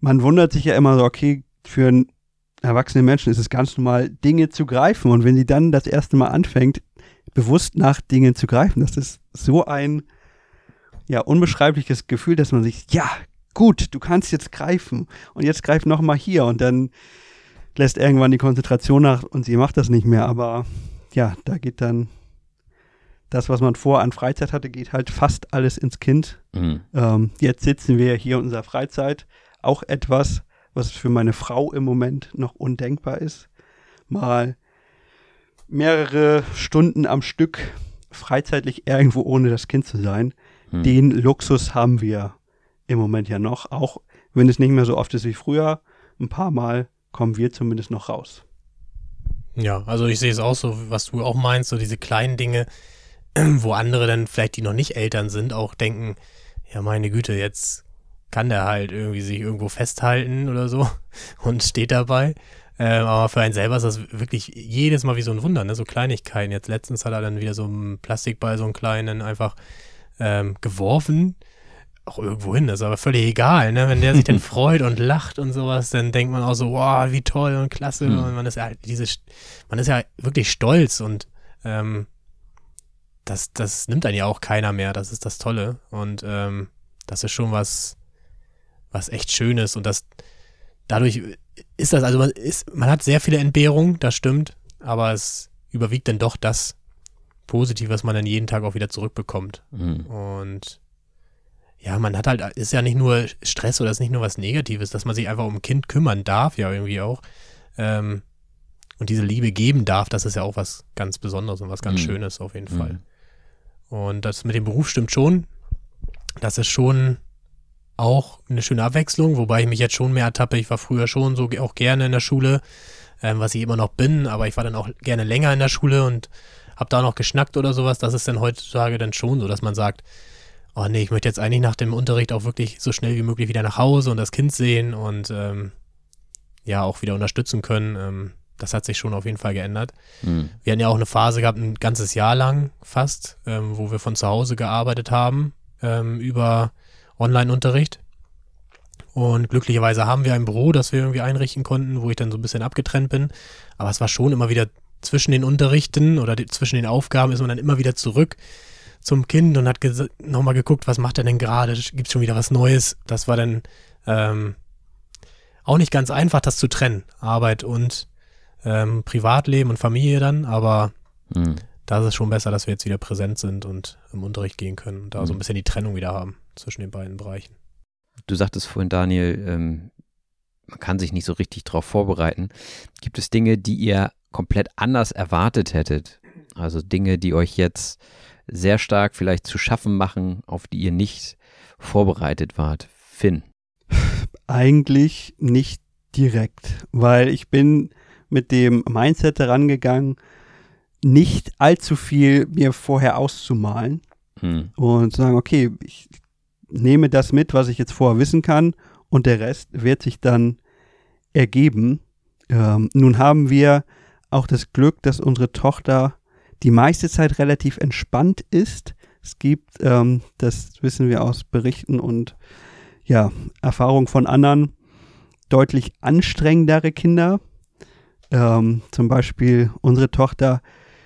man wundert sich ja immer so, okay, für einen erwachsenen Menschen ist es ganz normal, Dinge zu greifen. Und wenn sie dann das erste Mal anfängt, bewusst nach Dingen zu greifen, das ist so ein ja, unbeschreibliches Gefühl, dass man sich, ja, gut, du kannst jetzt greifen und jetzt greif noch mal hier und dann lässt irgendwann die Konzentration nach und sie macht das nicht mehr, aber ja, da geht dann das, was man vor an Freizeit hatte, geht halt fast alles ins Kind. Mhm. Ähm, jetzt sitzen wir hier in unserer Freizeit, auch etwas, was für meine Frau im Moment noch undenkbar ist. Mal mehrere Stunden am Stück freizeitlich irgendwo ohne das Kind zu sein. Hm. Den Luxus haben wir im Moment ja noch, auch wenn es nicht mehr so oft ist wie früher. Ein paar Mal kommen wir zumindest noch raus. Ja, also ich sehe es auch so, was du auch meinst, so diese kleinen Dinge, wo andere dann vielleicht, die noch nicht Eltern sind, auch denken, ja meine Güte, jetzt kann der halt irgendwie sich irgendwo festhalten oder so und steht dabei. Ähm, aber für einen selber ist das wirklich jedes Mal wie so ein Wunder, ne? So Kleinigkeiten. Jetzt letztens hat er dann wieder so einen Plastikball, so einen kleinen, einfach ähm, geworfen. Auch irgendwo hin, das ist aber völlig egal, ne? Wenn der sich dann freut und lacht und sowas, dann denkt man auch so, wow, wie toll und klasse. Mhm. Und man ist ja diese, man ist ja wirklich stolz und ähm, das, das nimmt dann ja auch keiner mehr. Das ist das Tolle. Und ähm, das ist schon was, was echt Schönes. Und das dadurch ist das, also man ist, man hat sehr viele Entbehrungen, das stimmt, aber es überwiegt dann doch das Positive, was man dann jeden Tag auch wieder zurückbekommt. Mhm. Und ja, man hat halt, ist ja nicht nur Stress oder ist nicht nur was Negatives, dass man sich einfach um ein Kind kümmern darf, ja irgendwie auch. Ähm, und diese Liebe geben darf, das ist ja auch was ganz Besonderes und was ganz mhm. Schönes auf jeden Fall. Mhm. Und das mit dem Beruf stimmt schon. Das ist schon auch eine schöne Abwechslung, wobei ich mich jetzt schon mehr ertappe. Ich war früher schon so auch gerne in der Schule, ähm, was ich immer noch bin, aber ich war dann auch gerne länger in der Schule und habe da noch geschnackt oder sowas. Das ist dann heutzutage dann schon so, dass man sagt, oh nee, ich möchte jetzt eigentlich nach dem Unterricht auch wirklich so schnell wie möglich wieder nach Hause und das Kind sehen und ähm, ja auch wieder unterstützen können. Ähm, das hat sich schon auf jeden Fall geändert. Mhm. Wir hatten ja auch eine Phase gehabt, ein ganzes Jahr lang fast, ähm, wo wir von zu Hause gearbeitet haben, ähm, über Online-Unterricht. Und glücklicherweise haben wir ein Büro, das wir irgendwie einrichten konnten, wo ich dann so ein bisschen abgetrennt bin. Aber es war schon immer wieder zwischen den Unterrichten oder zwischen den Aufgaben ist man dann immer wieder zurück zum Kind und hat nochmal geguckt, was macht er denn gerade? Gibt es schon wieder was Neues? Das war dann ähm, auch nicht ganz einfach, das zu trennen. Arbeit und ähm, Privatleben und Familie dann, aber mhm. da ist es schon besser, dass wir jetzt wieder präsent sind und im Unterricht gehen können und da mhm. so ein bisschen die Trennung wieder haben zwischen den beiden Bereichen. Du sagtest vorhin, Daniel, ähm, man kann sich nicht so richtig darauf vorbereiten. Gibt es Dinge, die ihr komplett anders erwartet hättet? Also Dinge, die euch jetzt sehr stark vielleicht zu schaffen machen, auf die ihr nicht vorbereitet wart? Finn? Eigentlich nicht direkt, weil ich bin mit dem Mindset herangegangen, nicht allzu viel mir vorher auszumalen hm. und sagen, okay, ich nehme das mit, was ich jetzt vorher wissen kann und der Rest wird sich dann ergeben. Ähm, nun haben wir auch das Glück, dass unsere Tochter die meiste Zeit relativ entspannt ist. Es gibt, ähm, das wissen wir aus Berichten und ja, Erfahrungen von anderen, deutlich anstrengendere Kinder. Ähm, zum Beispiel unsere Tochter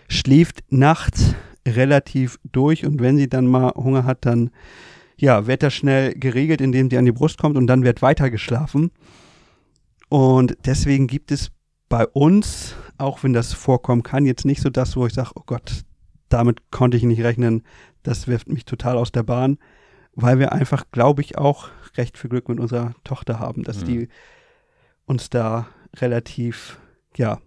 schläft nachts relativ durch und wenn sie dann mal Hunger hat, dann ja, wird das schnell geregelt, indem sie an die Brust kommt und dann wird weiter geschlafen. Und deswegen gibt es bei uns, auch wenn das vorkommen kann, jetzt nicht so das, wo ich sage, oh Gott, damit konnte ich nicht rechnen, das wirft mich total aus der Bahn. weil wir einfach, glaube ich, auch recht viel Glück mit unserer Tochter haben, dass Mhm. die uns da relativ, ja,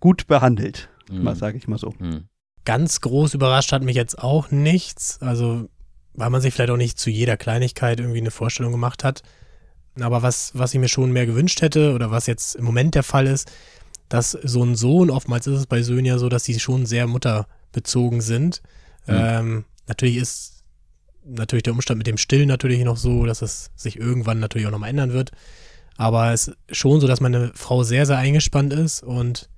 gut behandelt, Mhm. mal sage ich mal so. Mhm. Ganz groß überrascht hat mich jetzt auch nichts. Also, weil man sich vielleicht auch nicht zu jeder Kleinigkeit irgendwie eine Vorstellung gemacht hat. Aber was, was ich mir schon mehr gewünscht hätte oder was jetzt im Moment der Fall ist, dass so ein Sohn, oftmals ist es bei Söhnen ja so, dass die schon sehr mutterbezogen sind. Mhm. Ähm, natürlich ist natürlich der Umstand mit dem Stillen natürlich noch so, dass es sich irgendwann natürlich auch nochmal ändern wird. Aber es ist schon so, dass meine Frau sehr, sehr eingespannt ist und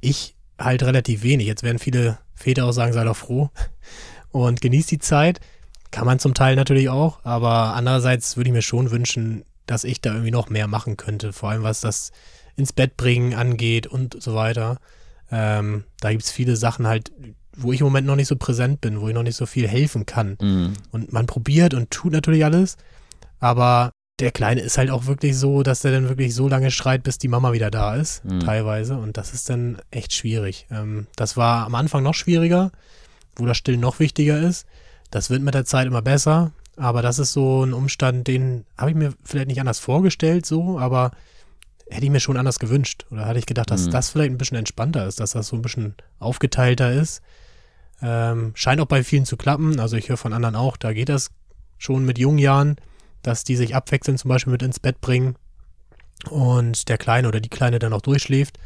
ich halt relativ wenig. Jetzt werden viele Väter auch sagen, sei doch froh und genießt die Zeit. Kann man zum Teil natürlich auch, aber andererseits würde ich mir schon wünschen, dass ich da irgendwie noch mehr machen könnte, vor allem was das ins Bett bringen angeht und so weiter. Ähm, da gibt es viele Sachen halt, wo ich im Moment noch nicht so präsent bin, wo ich noch nicht so viel helfen kann. Mhm. Und man probiert und tut natürlich alles, aber der Kleine ist halt auch wirklich so, dass er dann wirklich so lange schreit, bis die Mama wieder da ist, Mhm. teilweise. Und das ist dann echt schwierig. Ähm, das war am Anfang noch schwieriger, wo das Stillen noch wichtiger ist. Das wird mit der Zeit immer besser, aber das ist so ein Umstand, den habe ich mir vielleicht nicht anders vorgestellt, so, aber hätte ich mir schon anders gewünscht. Oder hatte ich gedacht, dass Mhm. das vielleicht ein bisschen entspannter ist, dass das so ein bisschen aufgeteilter ist. Ähm, scheint auch bei vielen zu klappen. Also ich höre von anderen auch, da geht das schon mit jungen Jahren, dass die sich abwechselnd zum Beispiel mit ins Bett bringen und der Kleine oder die Kleine dann auch durchschläft.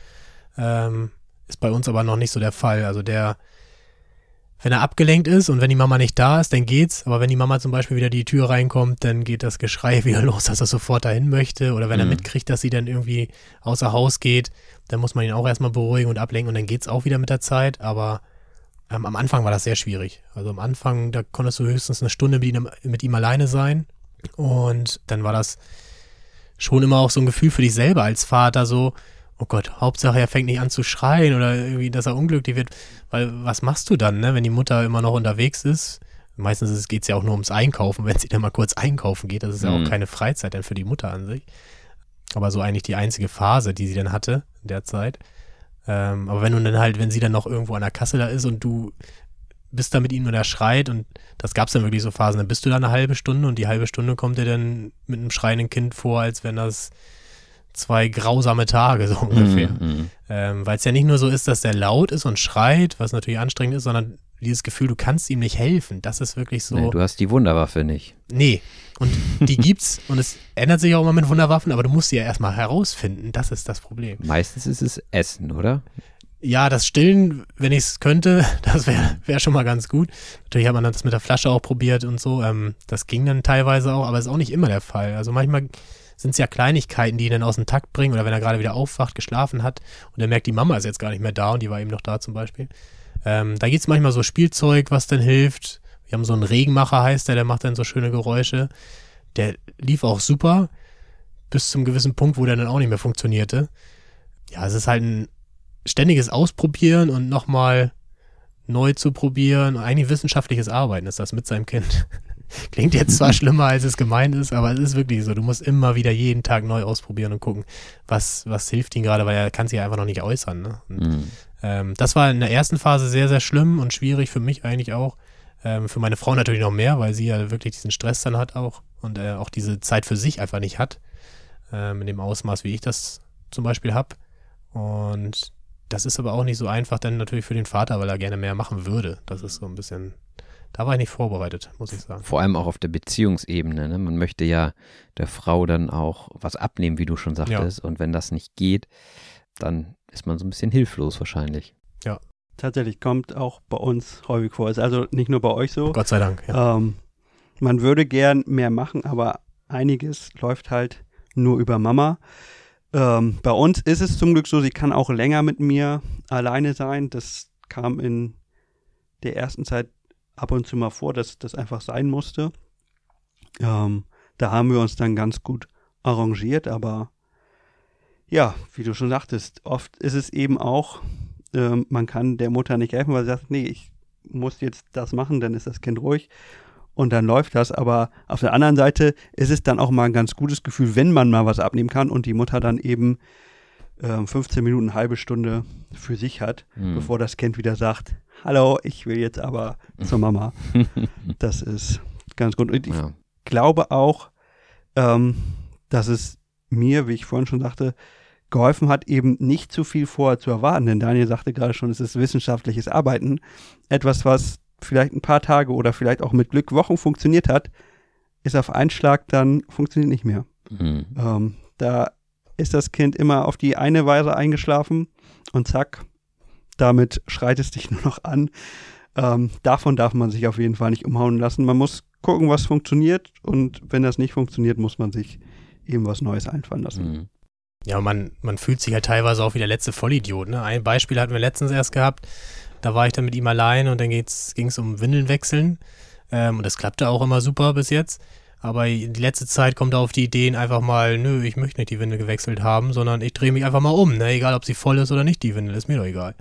Ähm, ist bei uns aber noch nicht so der Fall. Also der, wenn er abgelenkt ist und wenn die Mama nicht da ist, dann geht's. Aber wenn die Mama zum Beispiel wieder die Tür reinkommt, dann geht das Geschrei wieder los, dass er sofort dahin möchte. Oder wenn er Mhm. mitkriegt, dass sie dann irgendwie außer Haus geht, dann muss man ihn auch erstmal beruhigen und ablenken und dann geht's auch wieder mit der Zeit. Aber ähm, am Anfang war das sehr schwierig. Also am Anfang, da konntest du höchstens eine Stunde mit ihm, mit ihm alleine sein. Und dann war das schon immer auch so ein Gefühl für dich selber als Vater, so, oh Gott, Hauptsache er fängt nicht an zu schreien oder irgendwie, dass er unglücklich wird. Weil was machst du dann, ne, wenn die Mutter immer noch unterwegs ist? Meistens geht es ja auch nur ums Einkaufen, wenn sie dann mal kurz einkaufen geht. Das ist ja Mhm. auch keine Freizeit dann für die Mutter an sich. Aber so eigentlich die einzige Phase, die sie dann hatte in der Zeit. Ähm, aber wenn du dann halt, wenn sie dann noch irgendwo an der Kasse da ist und du bist da mit ihm und er schreit und das gab es dann wirklich so Phasen, dann bist du da eine halbe Stunde und die halbe Stunde kommt dir dann mit einem schreienden Kind vor, als wenn das zwei grausame Tage so ungefähr. Mhm. Ähm, Weil es ja nicht nur so ist, dass der laut ist und schreit, was natürlich anstrengend ist, sondern dieses Gefühl, du kannst ihm nicht helfen. Das ist wirklich so. Nee, du hast die Wunderwaffe nicht. Nee. Und die gibt's und es ändert sich auch immer mit Wunderwaffen, aber du musst sie ja erstmal herausfinden. Das ist das Problem. Meistens ist es Essen, oder? Ja, das Stillen, wenn ich es könnte, das wäre wär schon mal ganz gut. Natürlich hat man das mit der Flasche auch probiert und so. Ähm, das ging dann teilweise auch, aber ist auch nicht immer der Fall. Also manchmal sind es ja Kleinigkeiten, die ihn dann aus dem Takt bringen oder wenn er gerade wieder aufwacht, geschlafen hat und er merkt, die Mama ist jetzt gar nicht mehr da und die war eben noch da zum Beispiel. Ähm, da gibt's manchmal so Spielzeug, was dann hilft. Wir haben so einen Regenmacher, heißt der, der macht dann so schöne Geräusche. Der lief auch super, bis zum gewissen Punkt, wo der dann auch nicht mehr funktionierte. Ja, es ist halt ein ständiges Ausprobieren und nochmal neu zu probieren. Eigentlich wissenschaftliches Arbeiten ist das mit seinem Kind. Klingt jetzt zwar schlimmer, als es gemeint ist, aber es ist wirklich so. Du musst immer wieder jeden Tag neu ausprobieren und gucken, was, was hilft ihm gerade, weil er kann sich einfach noch nicht äußern. Ne? Und, Mhm. ähm, das war in der ersten Phase sehr, sehr schlimm und schwierig für mich eigentlich auch. Ähm, für meine Frau natürlich noch mehr, weil sie ja wirklich diesen Stress dann hat auch und äh, auch diese Zeit für sich einfach nicht hat. Ähm, in dem Ausmaß, wie ich das zum Beispiel habe. Und das ist aber auch nicht so einfach dann natürlich für den Vater, weil er gerne mehr machen würde. Das ist so ein bisschen, da war ich nicht vorbereitet, muss ich sagen. Vor allem auch auf der Beziehungsebene. Ne? Man möchte ja der Frau dann auch was abnehmen, wie du schon sagtest. Und wenn das nicht geht, dann ist man so ein bisschen hilflos wahrscheinlich. Tatsächlich kommt auch bei uns häufig vor. Ist also nicht nur bei euch so. Gott sei Dank, ja. Ähm, man würde gern mehr machen, aber einiges läuft halt nur über Mama. Ähm, bei uns ist es zum Glück so, sie kann auch länger mit mir alleine sein. Das kam in der ersten Zeit ab und zu mal vor, dass das einfach sein musste. Ähm, da haben wir uns dann ganz gut arrangiert, aber ja, wie du schon sagtest, oft ist es eben auch, ähm, man kann der Mutter nicht helfen, weil sie sagt, nee, ich muss jetzt das machen, dann ist das Kind ruhig und dann läuft das. Aber auf der anderen Seite ist es dann auch mal ein ganz gutes Gefühl, wenn man mal was abnehmen kann und die Mutter dann eben ähm, 15 Minuten, eine halbe Stunde für sich hat, Mhm. bevor das Kind wieder sagt, hallo, ich will jetzt aber zur Mama. Das ist ganz gut. Und ich ja. glaube auch, ähm, dass es mir, wie ich vorhin schon sagte, geholfen hat, eben nicht zu viel vorher zu erwarten. Denn Daniel sagte gerade schon, es ist wissenschaftliches Arbeiten. Etwas, was vielleicht ein paar Tage oder vielleicht auch mit Glück Wochen funktioniert hat, ist auf einen Schlag dann funktioniert nicht mehr. Mhm. Ähm, da ist das Kind immer auf die eine Weise eingeschlafen und zack, damit schreit es dich nur noch an. Ähm, davon darf man sich auf jeden Fall nicht umhauen lassen. Man muss gucken, was funktioniert und wenn das nicht funktioniert, muss man sich eben was Neues einfallen lassen. Mhm. Ja, man, man fühlt sich halt teilweise auch wie der letzte Vollidiot. Ne? Ein Beispiel hatten wir letztens erst gehabt. Da war ich dann mit ihm allein und dann ging es um Windeln wechseln. Ähm, und das klappte auch immer super bis jetzt. Aber die letzte Zeit kommt er auf die Ideen einfach mal, nö, ich möchte nicht die Windel gewechselt haben, sondern ich drehe mich einfach mal um, ne? egal ob sie voll ist oder nicht, die Windel, ist mir doch egal.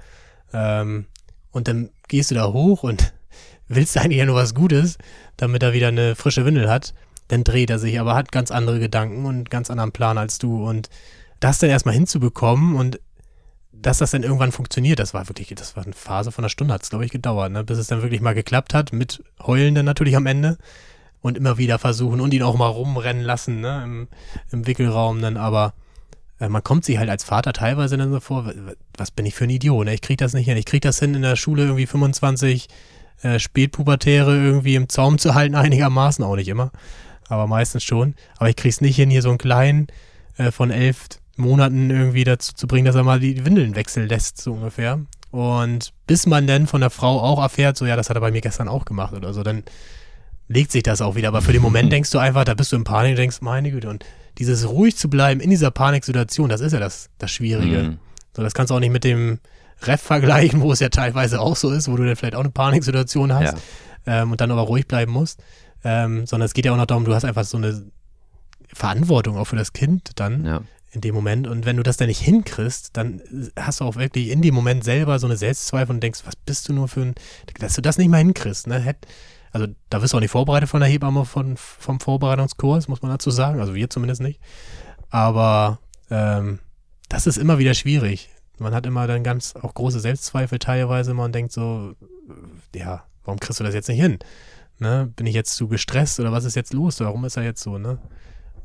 Ähm, und dann gehst du da hoch und willst eigentlich ja nur was Gutes, damit er wieder eine frische Windel hat. Dann dreht er sich, aber hat ganz andere Gedanken und ganz anderen Plan als du. Und das dann erstmal hinzubekommen und dass das dann irgendwann funktioniert, das war wirklich, das war eine Phase von einer Stunde, hat es, glaube ich, gedauert, ne? bis es dann wirklich mal geklappt hat, mit Heulen dann natürlich am Ende und immer wieder versuchen und ihn auch mal rumrennen lassen, ne, im, im Wickelraum dann, aber man kommt sich halt als Vater teilweise dann so vor, was bin ich für ein Idiot, ne? ich krieg das nicht hin, ich krieg das hin in der Schule irgendwie 25 äh, Spätpubertäre irgendwie im Zaum zu halten, einigermaßen, auch nicht immer, aber meistens schon, aber ich krieg's nicht hin, hier so einen kleinen äh, von elf Monaten irgendwie dazu zu bringen, dass er mal die Windeln wechseln lässt, so ungefähr. Und bis man dann von der Frau auch erfährt, so ja, das hat er bei mir gestern auch gemacht oder so, dann legt sich das auch wieder. Aber für den Moment denkst du einfach, da bist du in Panik und denkst, meine Güte. Und dieses ruhig zu bleiben in dieser Paniksituation, das ist ja das, das Schwierige. Mhm. So, das kannst du auch nicht mit dem Ref vergleichen, wo es ja teilweise auch so ist, wo du dann vielleicht auch eine Paniksituation hast ja. ähm, und dann aber ruhig bleiben musst. Ähm, sondern es geht ja auch noch darum, du hast einfach so eine Verantwortung auch für das Kind dann ja. in dem Moment. Und wenn du das dann nicht hinkriegst, dann hast du auch wirklich in dem Moment selber so eine Selbstzweifel und denkst, was bist du nur für ein, dass du das nicht mal hinkriegst. Ne? Hätt, also da wirst du auch nicht vorbereitet von der Hebamme von, vom Vorbereitungskurs, muss man dazu sagen. Also wir zumindest nicht. Aber ähm, das ist immer wieder schwierig. Man hat immer dann ganz auch große Selbstzweifel teilweise immer und denkt so, ja, warum kriegst du das jetzt nicht hin? Ne? Bin ich jetzt zu gestresst oder was ist jetzt los? Warum ist er jetzt so, ne?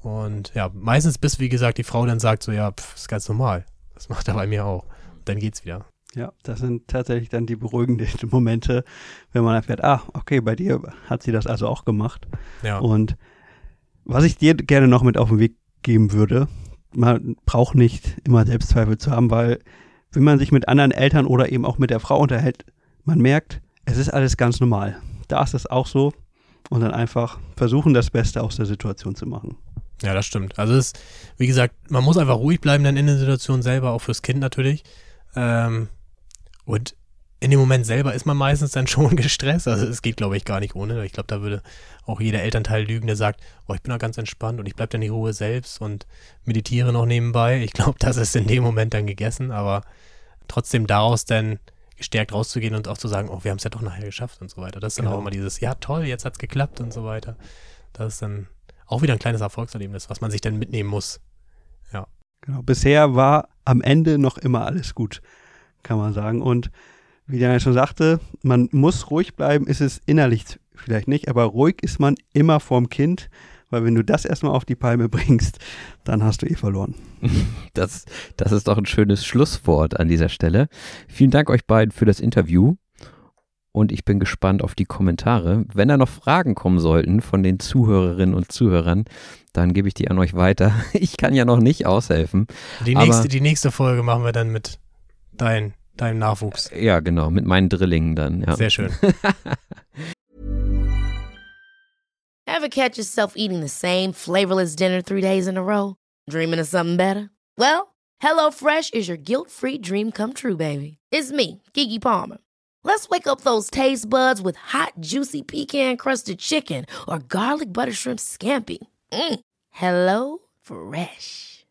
Und ja, meistens bis, wie gesagt, die Frau dann sagt so, ja, pff, ist ganz normal. Das macht er bei mir auch. Und dann geht's wieder. Ja, das sind tatsächlich dann die beruhigenden Momente, wenn man erfährt, ah, okay, bei dir hat sie das also auch gemacht. Ja. Und was ich dir gerne noch mit auf den Weg geben würde, man braucht nicht immer Selbstzweifel zu haben, weil wenn man sich mit anderen Eltern oder eben auch mit der Frau unterhält, man merkt, es ist alles ganz normal. Da ist es auch so und dann einfach versuchen, das Beste aus der Situation zu machen. Ja, das stimmt. Also es, wie gesagt, man muss einfach ruhig bleiben dann in der Situation selber, auch fürs Kind natürlich. Ähm, und in dem Moment selber ist man meistens dann schon gestresst. Also es geht, glaube ich, gar nicht ohne. Ich glaube, da würde auch jeder Elternteil lügen, der sagt, oh, ich bin da ganz entspannt und ich bleibe dann die Ruhe selbst und meditiere noch nebenbei. Ich glaube, das ist in dem Moment dann gegessen, aber trotzdem daraus dann gestärkt rauszugehen und auch zu sagen, oh, wir haben es ja doch nachher geschafft und so weiter. Das ist dann genau. auch immer dieses, ja toll, jetzt hat es geklappt und so weiter. Das ist dann auch wieder ein kleines Erfolgserlebnis, was man sich dann mitnehmen muss. Ja. Genau. Bisher war am Ende noch immer alles gut kann man sagen. Und wie Daniel schon sagte, man muss ruhig bleiben, ist es innerlich vielleicht nicht, aber ruhig ist man immer vorm Kind, weil wenn du das erstmal auf die Palme bringst, dann hast du eh verloren. Das, das ist doch ein schönes Schlusswort an dieser Stelle. Vielen Dank euch beiden für das Interview und ich bin gespannt auf die Kommentare. Wenn da noch Fragen kommen sollten von den Zuhörerinnen und Zuhörern, dann gebe ich die an euch weiter. Ich kann ja noch nicht aushelfen. Die nächste, die nächste Folge machen wir dann mit dein, deinem Nachwuchs. Ja, genau, mit meinen Drillingen dann. Ja. Sehr schön. Ever catch yourself eating the same flavorless dinner three days in a row? Dreaming of something better? Well, HelloFresh is your guilt-free dream come true, baby. It's me, Kiki Palmer. Let's wake up those taste buds with hot, juicy pecan-crusted chicken or garlic butter shrimp scampi. Mm. Hello Fresh.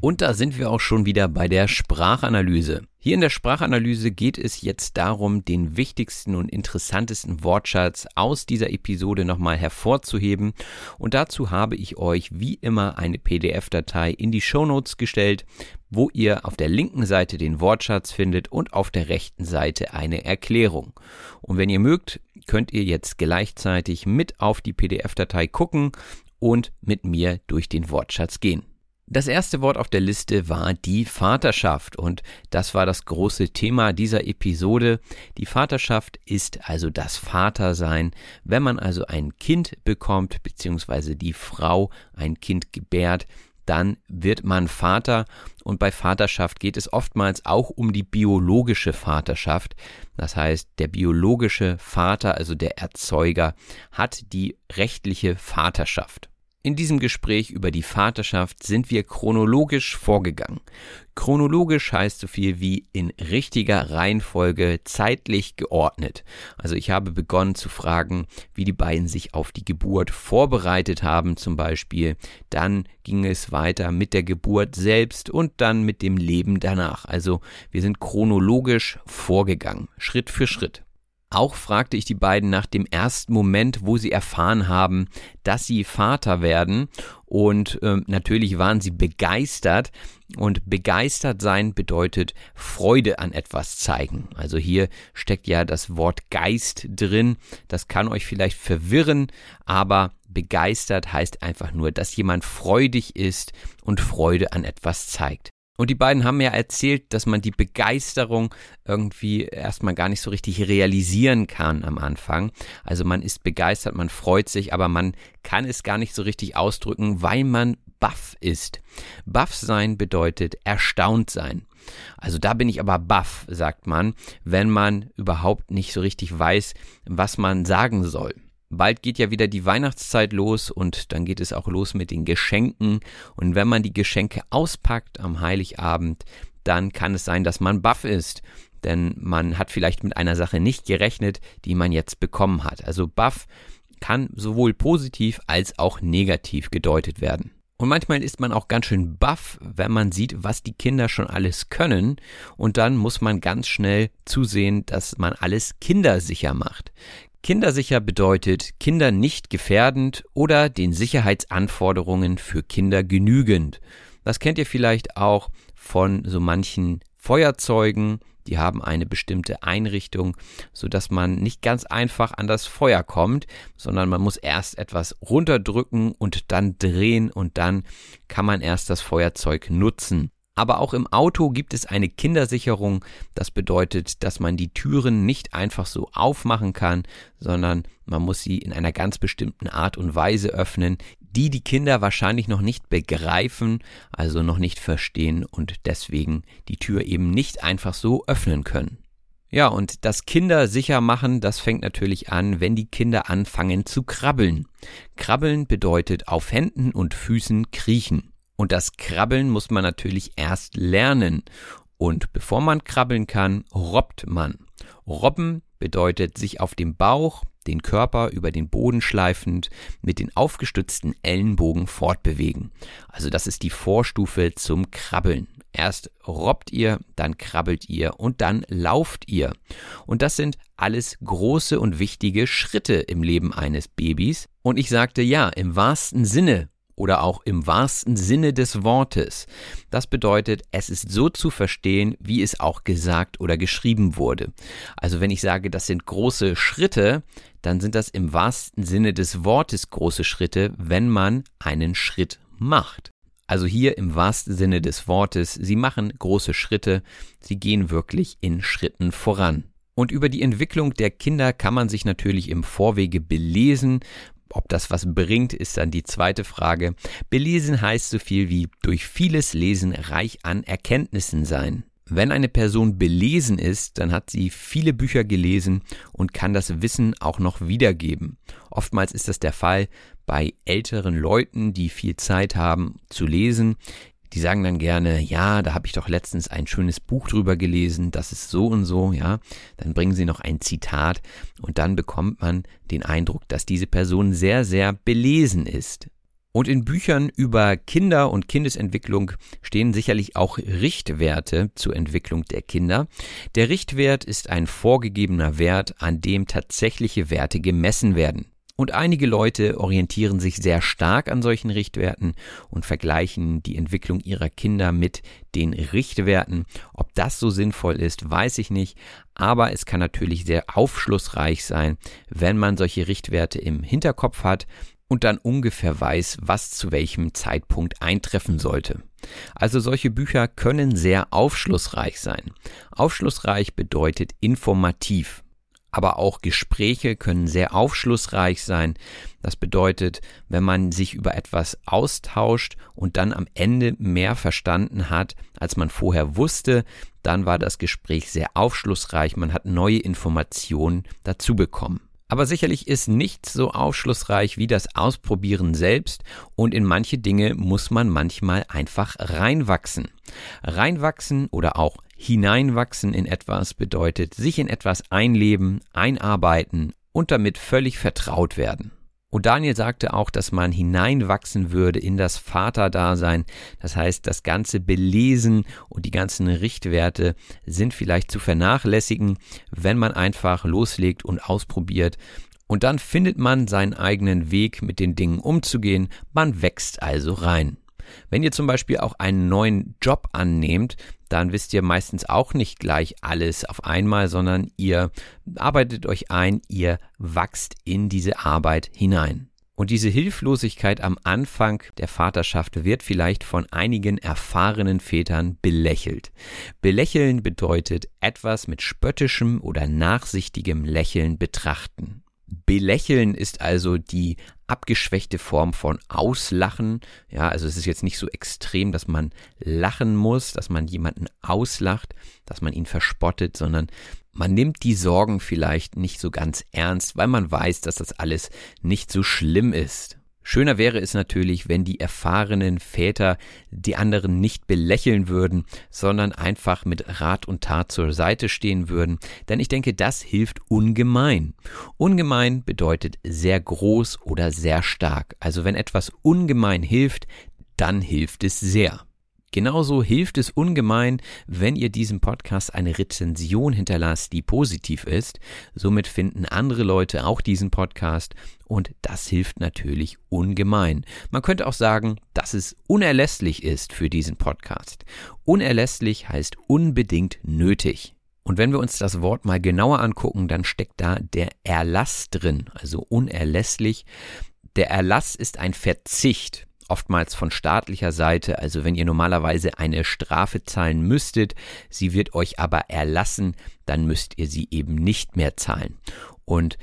Und da sind wir auch schon wieder bei der Sprachanalyse. Hier in der Sprachanalyse geht es jetzt darum, den wichtigsten und interessantesten Wortschatz aus dieser Episode nochmal hervorzuheben. Und dazu habe ich euch wie immer eine PDF-Datei in die Shownotes gestellt, wo ihr auf der linken Seite den Wortschatz findet und auf der rechten Seite eine Erklärung. Und wenn ihr mögt, könnt ihr jetzt gleichzeitig mit auf die PDF-Datei gucken und mit mir durch den Wortschatz gehen. Das erste Wort auf der Liste war die Vaterschaft und das war das große Thema dieser Episode. Die Vaterschaft ist also das Vatersein. Wenn man also ein Kind bekommt, beziehungsweise die Frau ein Kind gebärt, dann wird man Vater und bei Vaterschaft geht es oftmals auch um die biologische Vaterschaft. Das heißt, der biologische Vater, also der Erzeuger, hat die rechtliche Vaterschaft. In diesem Gespräch über die Vaterschaft sind wir chronologisch vorgegangen. Chronologisch heißt so viel wie in richtiger Reihenfolge zeitlich geordnet. Also ich habe begonnen zu fragen, wie die beiden sich auf die Geburt vorbereitet haben zum Beispiel. Dann ging es weiter mit der Geburt selbst und dann mit dem Leben danach. Also wir sind chronologisch vorgegangen, Schritt für Schritt. Auch fragte ich die beiden nach dem ersten Moment, wo sie erfahren haben, dass sie Vater werden. Und äh, natürlich waren sie begeistert. Und begeistert sein bedeutet Freude an etwas zeigen. Also hier steckt ja das Wort Geist drin. Das kann euch vielleicht verwirren, aber begeistert heißt einfach nur, dass jemand freudig ist und Freude an etwas zeigt. Und die beiden haben ja erzählt, dass man die Begeisterung irgendwie erstmal gar nicht so richtig realisieren kann am Anfang. Also man ist begeistert, man freut sich, aber man kann es gar nicht so richtig ausdrücken, weil man baff ist. Baff sein bedeutet erstaunt sein. Also da bin ich aber baff, sagt man, wenn man überhaupt nicht so richtig weiß, was man sagen soll. Bald geht ja wieder die Weihnachtszeit los und dann geht es auch los mit den Geschenken. Und wenn man die Geschenke auspackt am Heiligabend, dann kann es sein, dass man baff ist. Denn man hat vielleicht mit einer Sache nicht gerechnet, die man jetzt bekommen hat. Also baff kann sowohl positiv als auch negativ gedeutet werden. Und manchmal ist man auch ganz schön baff, wenn man sieht, was die Kinder schon alles können. Und dann muss man ganz schnell zusehen, dass man alles kindersicher macht. Kindersicher bedeutet Kinder nicht gefährdend oder den Sicherheitsanforderungen für Kinder genügend. Das kennt ihr vielleicht auch von so manchen Feuerzeugen, die haben eine bestimmte Einrichtung, so dass man nicht ganz einfach an das Feuer kommt, sondern man muss erst etwas runterdrücken und dann drehen und dann kann man erst das Feuerzeug nutzen. Aber auch im Auto gibt es eine Kindersicherung. Das bedeutet, dass man die Türen nicht einfach so aufmachen kann, sondern man muss sie in einer ganz bestimmten Art und Weise öffnen, die die Kinder wahrscheinlich noch nicht begreifen, also noch nicht verstehen und deswegen die Tür eben nicht einfach so öffnen können. Ja, und das Kinder sicher machen, das fängt natürlich an, wenn die Kinder anfangen zu krabbeln. Krabbeln bedeutet auf Händen und Füßen kriechen. Und das Krabbeln muss man natürlich erst lernen. Und bevor man krabbeln kann, robbt man. Robben bedeutet sich auf dem Bauch, den Körper über den Boden schleifend, mit den aufgestützten Ellenbogen fortbewegen. Also das ist die Vorstufe zum Krabbeln. Erst robbt ihr, dann krabbelt ihr und dann lauft ihr. Und das sind alles große und wichtige Schritte im Leben eines Babys. Und ich sagte ja, im wahrsten Sinne oder auch im wahrsten Sinne des Wortes. Das bedeutet, es ist so zu verstehen, wie es auch gesagt oder geschrieben wurde. Also wenn ich sage, das sind große Schritte, dann sind das im wahrsten Sinne des Wortes große Schritte, wenn man einen Schritt macht. Also hier im wahrsten Sinne des Wortes, sie machen große Schritte, sie gehen wirklich in Schritten voran. Und über die Entwicklung der Kinder kann man sich natürlich im Vorwege belesen. Ob das was bringt, ist dann die zweite Frage. Belesen heißt so viel wie durch vieles Lesen reich an Erkenntnissen sein. Wenn eine Person belesen ist, dann hat sie viele Bücher gelesen und kann das Wissen auch noch wiedergeben. Oftmals ist das der Fall bei älteren Leuten, die viel Zeit haben zu lesen die sagen dann gerne, ja, da habe ich doch letztens ein schönes Buch drüber gelesen, das ist so und so, ja, dann bringen sie noch ein Zitat und dann bekommt man den Eindruck, dass diese Person sehr, sehr belesen ist. Und in Büchern über Kinder und Kindesentwicklung stehen sicherlich auch Richtwerte zur Entwicklung der Kinder. Der Richtwert ist ein vorgegebener Wert, an dem tatsächliche Werte gemessen werden. Und einige Leute orientieren sich sehr stark an solchen Richtwerten und vergleichen die Entwicklung ihrer Kinder mit den Richtwerten. Ob das so sinnvoll ist, weiß ich nicht, aber es kann natürlich sehr aufschlussreich sein, wenn man solche Richtwerte im Hinterkopf hat und dann ungefähr weiß, was zu welchem Zeitpunkt eintreffen sollte. Also solche Bücher können sehr aufschlussreich sein. Aufschlussreich bedeutet informativ. Aber auch Gespräche können sehr aufschlussreich sein. Das bedeutet, wenn man sich über etwas austauscht und dann am Ende mehr verstanden hat, als man vorher wusste, dann war das Gespräch sehr aufschlussreich. Man hat neue Informationen dazu bekommen. Aber sicherlich ist nichts so aufschlussreich wie das Ausprobieren selbst und in manche Dinge muss man manchmal einfach reinwachsen. Reinwachsen oder auch hineinwachsen in etwas bedeutet sich in etwas einleben, einarbeiten und damit völlig vertraut werden. Und Daniel sagte auch, dass man hineinwachsen würde in das Vaterdasein. Das heißt, das ganze Belesen und die ganzen Richtwerte sind vielleicht zu vernachlässigen, wenn man einfach loslegt und ausprobiert. Und dann findet man seinen eigenen Weg, mit den Dingen umzugehen. Man wächst also rein. Wenn ihr zum Beispiel auch einen neuen Job annehmt, dann wisst ihr meistens auch nicht gleich alles auf einmal, sondern ihr arbeitet euch ein, ihr wachst in diese Arbeit hinein. Und diese Hilflosigkeit am Anfang der Vaterschaft wird vielleicht von einigen erfahrenen Vätern belächelt. Belächeln bedeutet etwas mit spöttischem oder nachsichtigem Lächeln betrachten. Belächeln ist also die abgeschwächte Form von Auslachen. Ja, also es ist jetzt nicht so extrem, dass man lachen muss, dass man jemanden auslacht, dass man ihn verspottet, sondern man nimmt die Sorgen vielleicht nicht so ganz ernst, weil man weiß, dass das alles nicht so schlimm ist. Schöner wäre es natürlich, wenn die erfahrenen Väter die anderen nicht belächeln würden, sondern einfach mit Rat und Tat zur Seite stehen würden, denn ich denke, das hilft ungemein. Ungemein bedeutet sehr groß oder sehr stark. Also wenn etwas ungemein hilft, dann hilft es sehr. Genauso hilft es ungemein, wenn ihr diesem Podcast eine Rezension hinterlasst, die positiv ist. Somit finden andere Leute auch diesen Podcast und das hilft natürlich ungemein. Man könnte auch sagen, dass es unerlässlich ist für diesen Podcast. Unerlässlich heißt unbedingt nötig. Und wenn wir uns das Wort mal genauer angucken, dann steckt da der Erlass drin, also unerlässlich. Der Erlass ist ein Verzicht oftmals von staatlicher Seite, also wenn ihr normalerweise eine Strafe zahlen müsstet, sie wird euch aber erlassen, dann müsst ihr sie eben nicht mehr zahlen. Und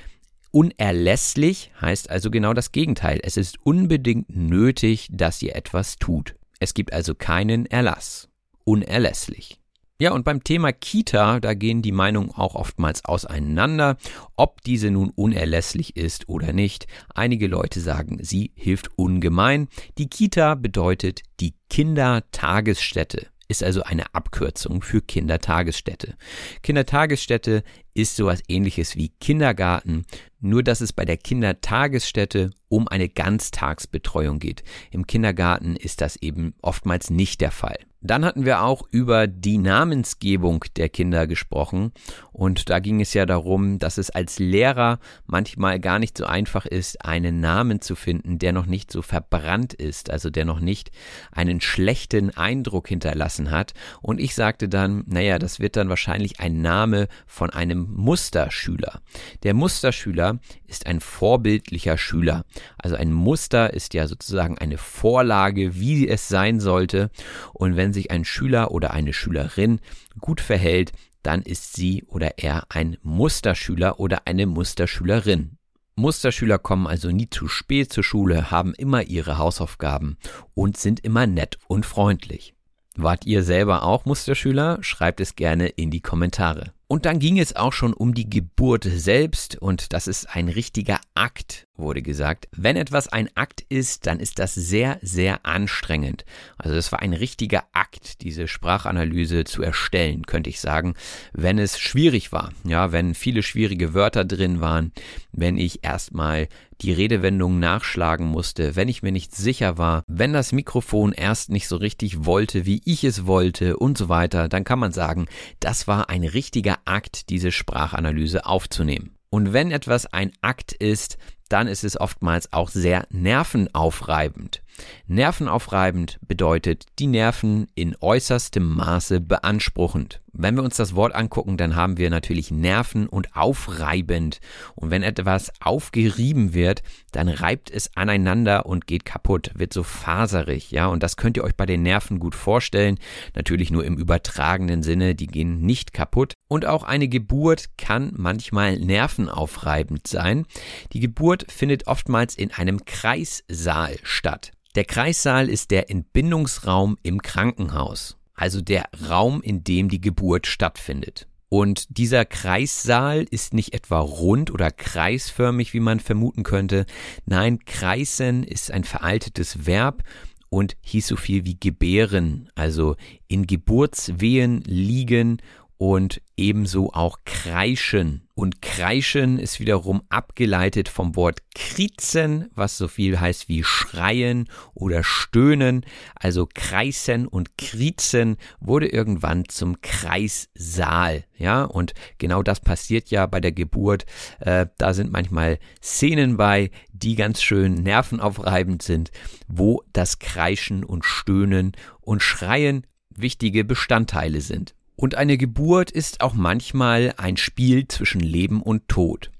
unerlässlich heißt also genau das Gegenteil. Es ist unbedingt nötig, dass ihr etwas tut. Es gibt also keinen Erlass. Unerlässlich. Ja, und beim Thema Kita, da gehen die Meinungen auch oftmals auseinander, ob diese nun unerlässlich ist oder nicht. Einige Leute sagen, sie hilft ungemein. Die Kita bedeutet die Kindertagesstätte ist also eine Abkürzung für Kindertagesstätte. Kindertagesstätte ist sowas ähnliches wie Kindergarten, nur dass es bei der Kindertagesstätte um eine Ganztagsbetreuung geht. Im Kindergarten ist das eben oftmals nicht der Fall. Dann hatten wir auch über die Namensgebung der Kinder gesprochen und da ging es ja darum, dass es als Lehrer manchmal gar nicht so einfach ist, einen Namen zu finden, der noch nicht so verbrannt ist, also der noch nicht einen schlechten Eindruck hinterlassen hat. Und ich sagte dann, naja, das wird dann wahrscheinlich ein Name von einem Musterschüler. Der Musterschüler ist ein vorbildlicher Schüler. Also ein Muster ist ja sozusagen eine Vorlage, wie es sein sollte. Und wenn sich ein Schüler oder eine Schülerin gut verhält, dann ist sie oder er ein Musterschüler oder eine Musterschülerin. Musterschüler kommen also nie zu spät zur Schule, haben immer ihre Hausaufgaben und sind immer nett und freundlich. Wart ihr selber auch Musterschüler? Schreibt es gerne in die Kommentare. Und dann ging es auch schon um die Geburt selbst und das ist ein richtiger Akt. Wurde gesagt. Wenn etwas ein Akt ist, dann ist das sehr, sehr anstrengend. Also es war ein richtiger Akt, diese Sprachanalyse zu erstellen, könnte ich sagen, wenn es schwierig war. Ja, wenn viele schwierige Wörter drin waren, wenn ich erstmal die Redewendung nachschlagen musste, wenn ich mir nicht sicher war, wenn das Mikrofon erst nicht so richtig wollte, wie ich es wollte und so weiter, dann kann man sagen, das war ein richtiger Akt, diese Sprachanalyse aufzunehmen. Und wenn etwas ein Akt ist, dann ist es oftmals auch sehr nervenaufreibend. Nervenaufreibend bedeutet die Nerven in äußerstem Maße beanspruchend. Wenn wir uns das Wort angucken, dann haben wir natürlich Nerven und aufreibend. Und wenn etwas aufgerieben wird, dann reibt es aneinander und geht kaputt, wird so faserig, ja. Und das könnt ihr euch bei den Nerven gut vorstellen. Natürlich nur im übertragenen Sinne, die gehen nicht kaputt. Und auch eine Geburt kann manchmal nervenaufreibend sein. Die Geburt findet oftmals in einem Kreissaal statt. Der Kreissaal ist der Entbindungsraum im Krankenhaus, also der Raum, in dem die Geburt stattfindet. Und dieser Kreissaal ist nicht etwa rund oder kreisförmig, wie man vermuten könnte. Nein, kreisen ist ein veraltetes Verb und hieß so viel wie gebären, also in Geburtswehen liegen und ebenso auch kreischen. Und kreischen ist wiederum abgeleitet vom Wort krizen, was so viel heißt wie schreien oder stöhnen. Also kreisen und krizen wurde irgendwann zum Kreissaal. Ja, und genau das passiert ja bei der Geburt. Äh, da sind manchmal Szenen bei, die ganz schön nervenaufreibend sind, wo das Kreischen und Stöhnen und Schreien wichtige Bestandteile sind. Und eine Geburt ist auch manchmal ein Spiel zwischen Leben und Tod.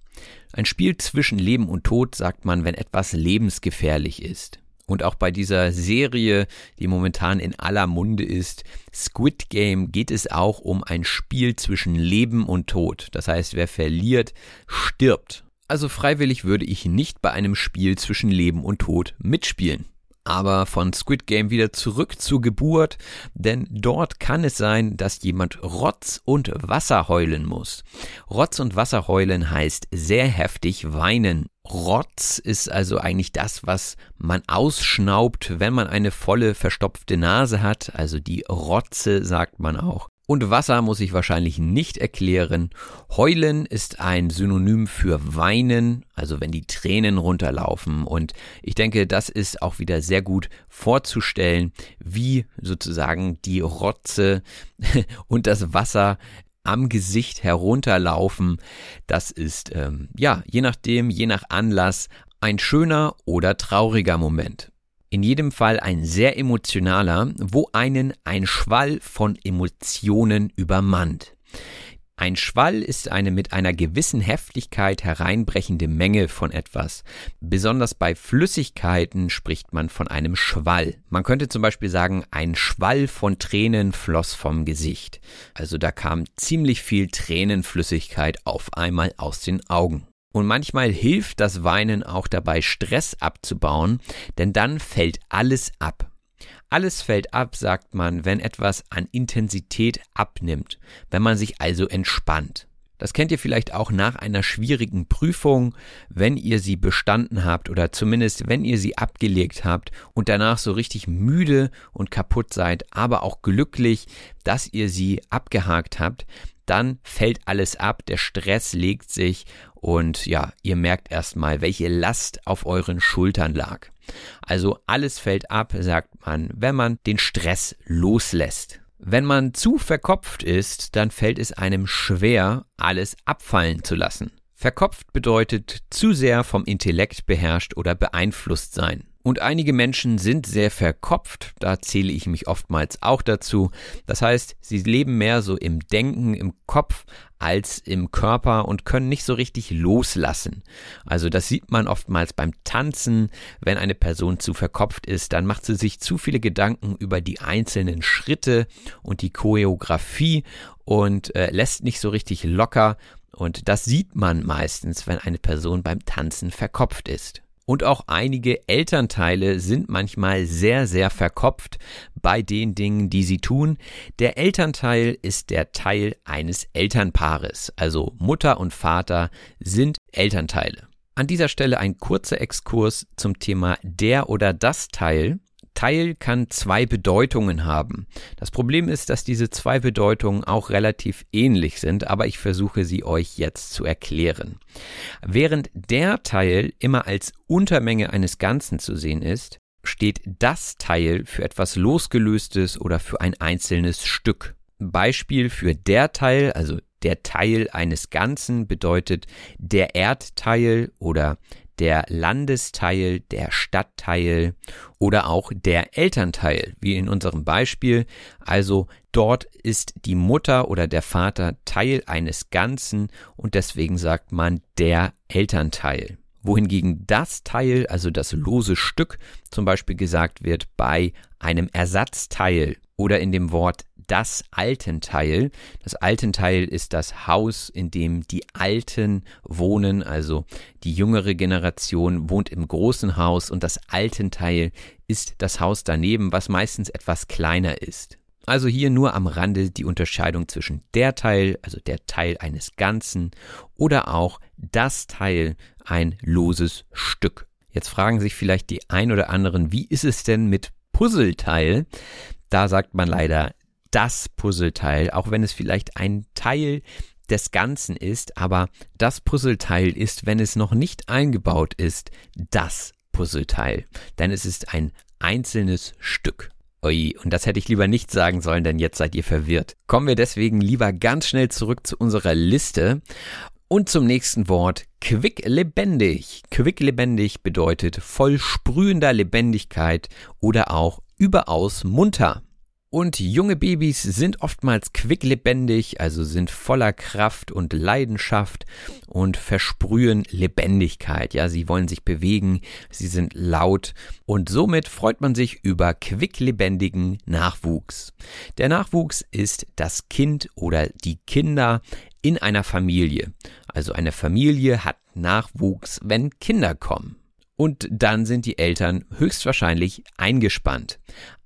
Ein Spiel zwischen Leben und Tod sagt man, wenn etwas lebensgefährlich ist. Und auch bei dieser Serie, die momentan in aller Munde ist, Squid Game, geht es auch um ein Spiel zwischen Leben und Tod. Das heißt, wer verliert, stirbt. Also freiwillig würde ich nicht bei einem Spiel zwischen Leben und Tod mitspielen. Aber von Squid Game wieder zurück zur Geburt, denn dort kann es sein, dass jemand Rotz und Wasser heulen muss. Rotz und Wasser heulen heißt sehr heftig weinen. Rotz ist also eigentlich das, was man ausschnaubt, wenn man eine volle verstopfte Nase hat, also die Rotze sagt man auch. Und Wasser muss ich wahrscheinlich nicht erklären. Heulen ist ein Synonym für weinen, also wenn die Tränen runterlaufen. Und ich denke, das ist auch wieder sehr gut vorzustellen, wie sozusagen die Rotze und das Wasser am Gesicht herunterlaufen. Das ist, ähm, ja, je nachdem, je nach Anlass, ein schöner oder trauriger Moment in jedem Fall ein sehr emotionaler, wo einen ein Schwall von Emotionen übermannt. Ein Schwall ist eine mit einer gewissen Heftigkeit hereinbrechende Menge von etwas. Besonders bei Flüssigkeiten spricht man von einem Schwall. Man könnte zum Beispiel sagen, ein Schwall von Tränen floss vom Gesicht. Also da kam ziemlich viel Tränenflüssigkeit auf einmal aus den Augen. Und manchmal hilft das Weinen auch dabei, Stress abzubauen, denn dann fällt alles ab. Alles fällt ab, sagt man, wenn etwas an Intensität abnimmt, wenn man sich also entspannt. Das kennt ihr vielleicht auch nach einer schwierigen Prüfung, wenn ihr sie bestanden habt oder zumindest wenn ihr sie abgelegt habt und danach so richtig müde und kaputt seid, aber auch glücklich, dass ihr sie abgehakt habt, dann fällt alles ab, der Stress legt sich und ja, ihr merkt erstmal, welche Last auf euren Schultern lag. Also alles fällt ab, sagt man, wenn man den Stress loslässt. Wenn man zu verkopft ist, dann fällt es einem schwer, alles abfallen zu lassen. Verkopft bedeutet zu sehr vom Intellekt beherrscht oder beeinflusst sein. Und einige Menschen sind sehr verkopft, da zähle ich mich oftmals auch dazu. Das heißt, sie leben mehr so im Denken, im Kopf als im Körper und können nicht so richtig loslassen. Also das sieht man oftmals beim Tanzen, wenn eine Person zu verkopft ist, dann macht sie sich zu viele Gedanken über die einzelnen Schritte und die Choreografie und äh, lässt nicht so richtig locker. Und das sieht man meistens, wenn eine Person beim Tanzen verkopft ist. Und auch einige Elternteile sind manchmal sehr, sehr verkopft bei den Dingen, die sie tun. Der Elternteil ist der Teil eines Elternpaares. Also Mutter und Vater sind Elternteile. An dieser Stelle ein kurzer Exkurs zum Thema der oder das Teil. Teil kann zwei Bedeutungen haben. Das Problem ist, dass diese zwei Bedeutungen auch relativ ähnlich sind, aber ich versuche sie euch jetzt zu erklären. Während der Teil immer als Untermenge eines Ganzen zu sehen ist, steht das Teil für etwas Losgelöstes oder für ein einzelnes Stück. Beispiel für der Teil, also der Teil eines Ganzen bedeutet der Erdteil oder der Landesteil, der Stadtteil oder auch der Elternteil, wie in unserem Beispiel. Also dort ist die Mutter oder der Vater Teil eines Ganzen und deswegen sagt man der Elternteil. Wohingegen das Teil, also das lose Stück, zum Beispiel gesagt wird bei einem Ersatzteil oder in dem Wort das Altenteil. Das Altenteil ist das Haus, in dem die Alten wohnen, also die jüngere Generation wohnt im großen Haus und das Altenteil ist das Haus daneben, was meistens etwas kleiner ist. Also hier nur am Rande die Unterscheidung zwischen der Teil, also der Teil eines Ganzen, oder auch das Teil, ein loses Stück. Jetzt fragen sich vielleicht die ein oder anderen, wie ist es denn mit Puzzleteil? Da sagt man leider das Puzzleteil, auch wenn es vielleicht ein Teil des Ganzen ist, aber das Puzzleteil ist, wenn es noch nicht eingebaut ist, das Puzzleteil. Denn es ist ein einzelnes Stück. Ui, und das hätte ich lieber nicht sagen sollen, denn jetzt seid ihr verwirrt. Kommen wir deswegen lieber ganz schnell zurück zu unserer Liste und zum nächsten Wort quicklebendig. Quicklebendig bedeutet voll sprühender Lebendigkeit oder auch überaus munter. Und junge Babys sind oftmals quicklebendig, also sind voller Kraft und Leidenschaft und versprühen Lebendigkeit. Ja, sie wollen sich bewegen, sie sind laut und somit freut man sich über quicklebendigen Nachwuchs. Der Nachwuchs ist das Kind oder die Kinder in einer Familie. Also eine Familie hat Nachwuchs, wenn Kinder kommen. Und dann sind die Eltern höchstwahrscheinlich eingespannt.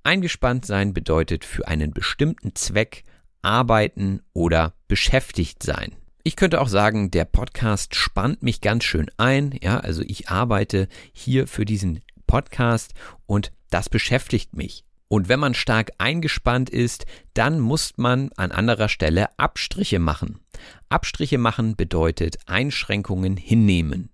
Eingespannt sein bedeutet für einen bestimmten Zweck arbeiten oder beschäftigt sein. Ich könnte auch sagen, der Podcast spannt mich ganz schön ein. Ja, also ich arbeite hier für diesen Podcast und das beschäftigt mich. Und wenn man stark eingespannt ist, dann muss man an anderer Stelle Abstriche machen. Abstriche machen bedeutet Einschränkungen hinnehmen.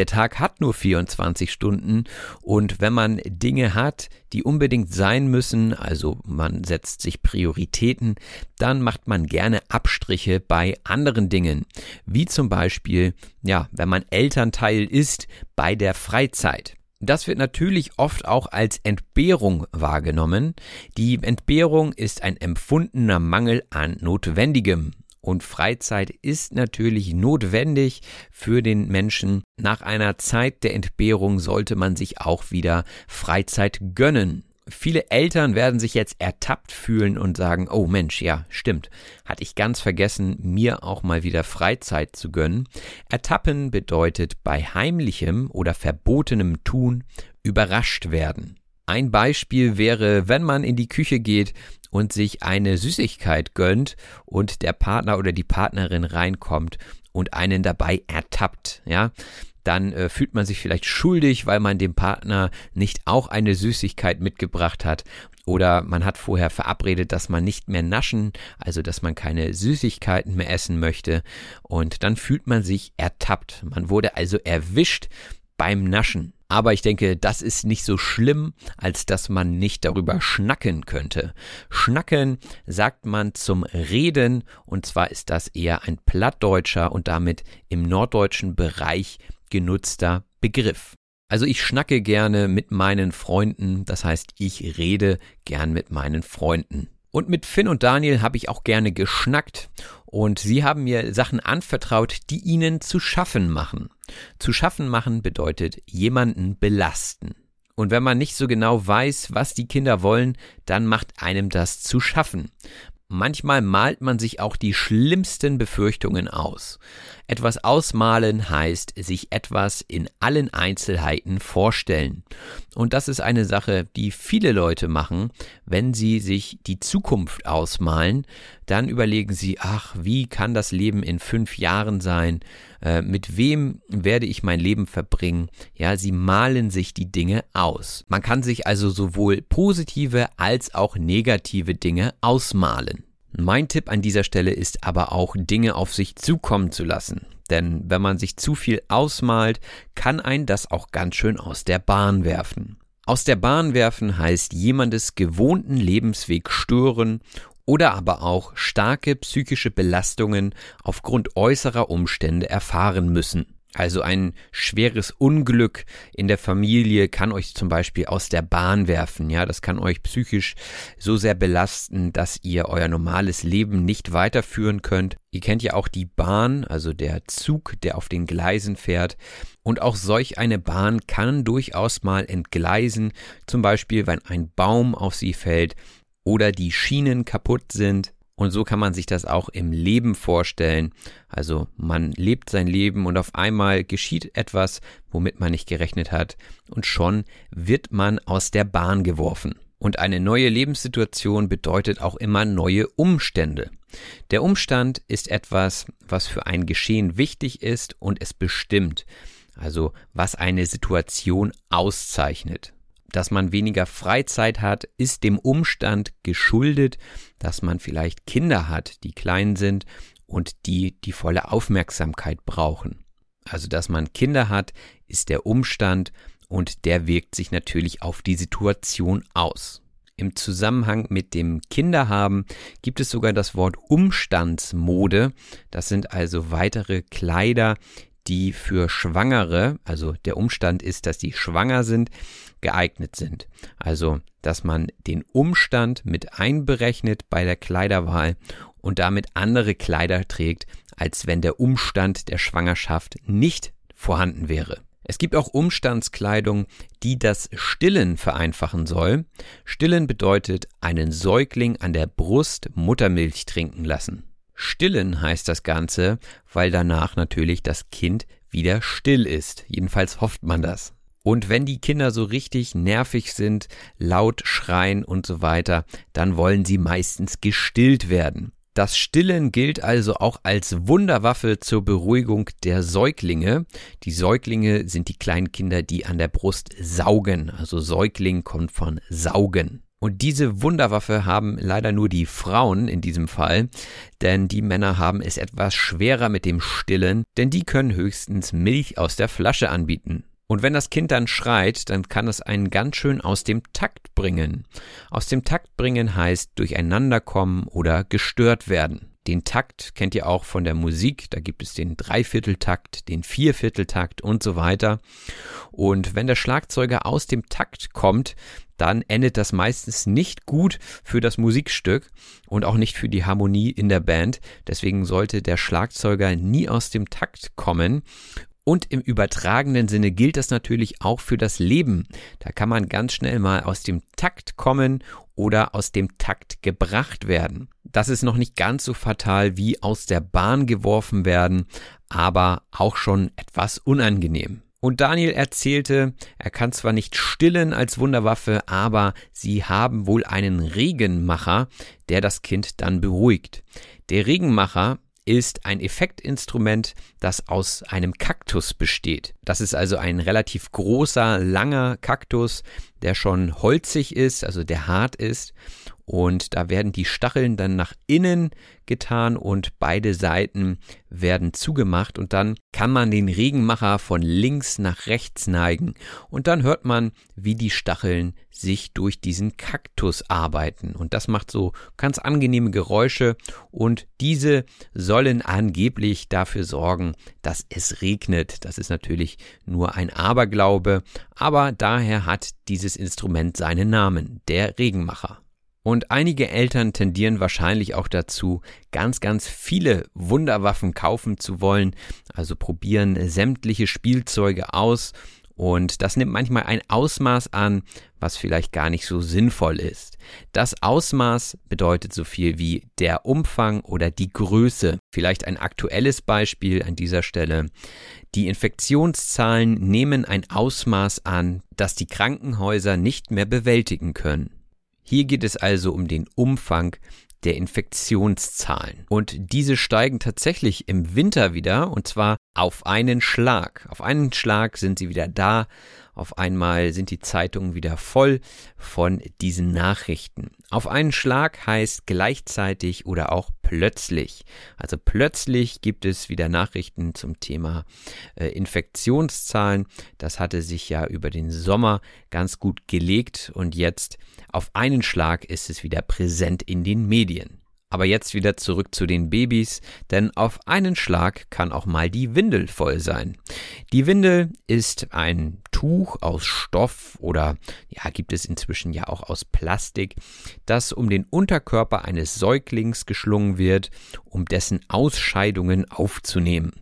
Der Tag hat nur 24 Stunden und wenn man Dinge hat, die unbedingt sein müssen, also man setzt sich Prioritäten, dann macht man gerne Abstriche bei anderen Dingen, wie zum Beispiel, ja, wenn man Elternteil ist, bei der Freizeit. Das wird natürlich oft auch als Entbehrung wahrgenommen. Die Entbehrung ist ein empfundener Mangel an Notwendigem. Und Freizeit ist natürlich notwendig für den Menschen. Nach einer Zeit der Entbehrung sollte man sich auch wieder Freizeit gönnen. Viele Eltern werden sich jetzt ertappt fühlen und sagen, oh Mensch, ja, stimmt, hatte ich ganz vergessen, mir auch mal wieder Freizeit zu gönnen. Ertappen bedeutet bei heimlichem oder verbotenem Tun überrascht werden. Ein Beispiel wäre, wenn man in die Küche geht und sich eine Süßigkeit gönnt und der Partner oder die Partnerin reinkommt und einen dabei ertappt, ja, dann äh, fühlt man sich vielleicht schuldig, weil man dem Partner nicht auch eine Süßigkeit mitgebracht hat oder man hat vorher verabredet, dass man nicht mehr naschen, also dass man keine Süßigkeiten mehr essen möchte und dann fühlt man sich ertappt. Man wurde also erwischt beim Naschen. Aber ich denke, das ist nicht so schlimm, als dass man nicht darüber schnacken könnte. Schnacken sagt man zum Reden und zwar ist das eher ein plattdeutscher und damit im norddeutschen Bereich genutzter Begriff. Also ich schnacke gerne mit meinen Freunden, das heißt ich rede gern mit meinen Freunden. Und mit Finn und Daniel habe ich auch gerne geschnackt und sie haben mir Sachen anvertraut, die ihnen zu schaffen machen. Zu schaffen machen bedeutet jemanden belasten. Und wenn man nicht so genau weiß, was die Kinder wollen, dann macht einem das zu schaffen. Manchmal malt man sich auch die schlimmsten Befürchtungen aus. Etwas ausmalen heißt sich etwas in allen Einzelheiten vorstellen. Und das ist eine Sache, die viele Leute machen, wenn sie sich die Zukunft ausmalen. Dann überlegen sie, ach, wie kann das Leben in fünf Jahren sein? Äh, mit wem werde ich mein Leben verbringen? Ja, sie malen sich die Dinge aus. Man kann sich also sowohl positive als auch negative Dinge ausmalen. Mein Tipp an dieser Stelle ist aber auch, Dinge auf sich zukommen zu lassen. Denn wenn man sich zu viel ausmalt, kann ein das auch ganz schön aus der Bahn werfen. Aus der Bahn werfen heißt jemandes gewohnten Lebensweg stören oder aber auch starke psychische Belastungen aufgrund äußerer Umstände erfahren müssen. Also ein schweres Unglück in der Familie kann euch zum Beispiel aus der Bahn werfen. Ja, das kann euch psychisch so sehr belasten, dass ihr euer normales Leben nicht weiterführen könnt. Ihr kennt ja auch die Bahn, also der Zug, der auf den Gleisen fährt. Und auch solch eine Bahn kann durchaus mal entgleisen. Zum Beispiel, wenn ein Baum auf sie fällt oder die Schienen kaputt sind und so kann man sich das auch im Leben vorstellen. Also man lebt sein Leben und auf einmal geschieht etwas, womit man nicht gerechnet hat. Und schon wird man aus der Bahn geworfen. Und eine neue Lebenssituation bedeutet auch immer neue Umstände. Der Umstand ist etwas, was für ein Geschehen wichtig ist und es bestimmt. Also was eine Situation auszeichnet dass man weniger Freizeit hat, ist dem Umstand geschuldet, dass man vielleicht Kinder hat, die klein sind und die die volle Aufmerksamkeit brauchen. Also dass man Kinder hat, ist der Umstand und der wirkt sich natürlich auf die Situation aus. Im Zusammenhang mit dem Kinderhaben gibt es sogar das Wort Umstandsmode. Das sind also weitere Kleider, die für Schwangere, also der Umstand ist, dass die schwanger sind, geeignet sind. Also, dass man den Umstand mit einberechnet bei der Kleiderwahl und damit andere Kleider trägt, als wenn der Umstand der Schwangerschaft nicht vorhanden wäre. Es gibt auch Umstandskleidung, die das Stillen vereinfachen soll. Stillen bedeutet einen Säugling an der Brust Muttermilch trinken lassen. Stillen heißt das Ganze, weil danach natürlich das Kind wieder still ist. Jedenfalls hofft man das. Und wenn die Kinder so richtig nervig sind, laut schreien und so weiter, dann wollen sie meistens gestillt werden. Das Stillen gilt also auch als Wunderwaffe zur Beruhigung der Säuglinge. Die Säuglinge sind die kleinen Kinder, die an der Brust saugen. Also Säugling kommt von saugen. Und diese Wunderwaffe haben leider nur die Frauen in diesem Fall, denn die Männer haben es etwas schwerer mit dem Stillen, denn die können höchstens Milch aus der Flasche anbieten. Und wenn das Kind dann schreit, dann kann es einen ganz schön aus dem Takt bringen. Aus dem Takt bringen heißt durcheinanderkommen oder gestört werden. Den Takt kennt ihr auch von der Musik. Da gibt es den Dreivierteltakt, den Viervierteltakt und so weiter. Und wenn der Schlagzeuger aus dem Takt kommt, dann endet das meistens nicht gut für das Musikstück und auch nicht für die Harmonie in der Band. Deswegen sollte der Schlagzeuger nie aus dem Takt kommen. Und im übertragenen Sinne gilt das natürlich auch für das Leben. Da kann man ganz schnell mal aus dem Takt kommen oder aus dem Takt gebracht werden. Das ist noch nicht ganz so fatal wie aus der Bahn geworfen werden, aber auch schon etwas unangenehm. Und Daniel erzählte, er kann zwar nicht stillen als Wunderwaffe, aber sie haben wohl einen Regenmacher, der das Kind dann beruhigt. Der Regenmacher ist ein Effektinstrument, das aus einem Kaktus besteht. Das ist also ein relativ großer, langer Kaktus, der schon holzig ist, also der hart ist und da werden die Stacheln dann nach innen getan und beide Seiten werden zugemacht. Und dann kann man den Regenmacher von links nach rechts neigen. Und dann hört man, wie die Stacheln sich durch diesen Kaktus arbeiten. Und das macht so ganz angenehme Geräusche. Und diese sollen angeblich dafür sorgen, dass es regnet. Das ist natürlich nur ein Aberglaube, aber daher hat dieses Instrument seinen Namen, der Regenmacher. Und einige Eltern tendieren wahrscheinlich auch dazu, ganz, ganz viele Wunderwaffen kaufen zu wollen, also probieren sämtliche Spielzeuge aus Und das nimmt manchmal ein Ausmaß an, was vielleicht gar nicht so sinnvoll ist. Das Ausmaß bedeutet so viel wie der Umfang oder die Größe. Vielleicht ein aktuelles Beispiel an dieser Stelle. Die Infektionszahlen nehmen ein Ausmaß an, das die Krankenhäuser nicht mehr bewältigen können. Hier geht es also um den Umfang der Infektionszahlen. Und diese steigen tatsächlich im Winter wieder, und zwar auf einen Schlag. Auf einen Schlag sind sie wieder da. Auf einmal sind die Zeitungen wieder voll von diesen Nachrichten. Auf einen Schlag heißt gleichzeitig oder auch plötzlich. Also plötzlich gibt es wieder Nachrichten zum Thema äh, Infektionszahlen. Das hatte sich ja über den Sommer ganz gut gelegt und jetzt auf einen Schlag ist es wieder präsent in den Medien. Aber jetzt wieder zurück zu den Babys, denn auf einen Schlag kann auch mal die Windel voll sein. Die Windel ist ein Tuch aus Stoff oder ja, gibt es inzwischen ja auch aus Plastik, das um den Unterkörper eines Säuglings geschlungen wird, um dessen Ausscheidungen aufzunehmen.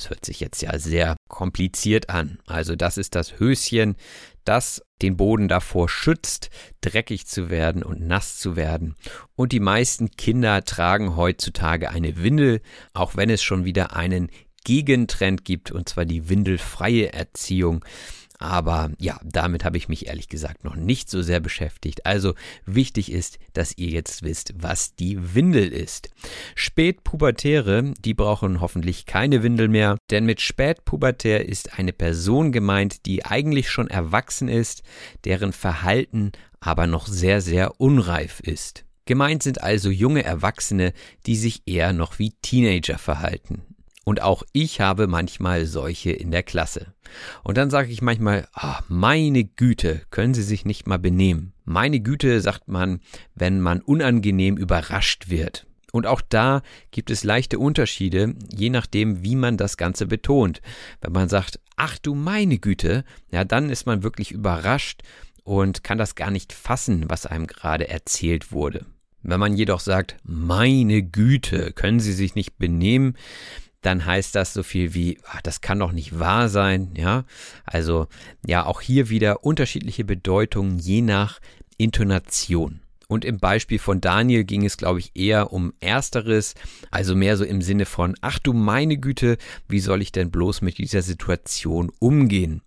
Das hört sich jetzt ja sehr kompliziert an. Also das ist das Höschen, das den Boden davor schützt, dreckig zu werden und nass zu werden. Und die meisten Kinder tragen heutzutage eine Windel, auch wenn es schon wieder einen Gegentrend gibt, und zwar die windelfreie Erziehung. Aber ja, damit habe ich mich ehrlich gesagt noch nicht so sehr beschäftigt. Also wichtig ist, dass ihr jetzt wisst, was die Windel ist. Spätpubertäre, die brauchen hoffentlich keine Windel mehr, denn mit Spätpubertär ist eine Person gemeint, die eigentlich schon erwachsen ist, deren Verhalten aber noch sehr, sehr unreif ist. Gemeint sind also junge Erwachsene, die sich eher noch wie Teenager verhalten. Und auch ich habe manchmal solche in der Klasse. Und dann sage ich manchmal, oh, meine Güte, können Sie sich nicht mal benehmen. Meine Güte sagt man, wenn man unangenehm überrascht wird. Und auch da gibt es leichte Unterschiede, je nachdem, wie man das Ganze betont. Wenn man sagt, ach du meine Güte, ja, dann ist man wirklich überrascht und kann das gar nicht fassen, was einem gerade erzählt wurde. Wenn man jedoch sagt, meine Güte, können Sie sich nicht benehmen, dann heißt das so viel wie, ach, das kann doch nicht wahr sein, ja. Also, ja, auch hier wieder unterschiedliche Bedeutungen je nach Intonation. Und im Beispiel von Daniel ging es, glaube ich, eher um Ersteres, also mehr so im Sinne von, ach du meine Güte, wie soll ich denn bloß mit dieser Situation umgehen?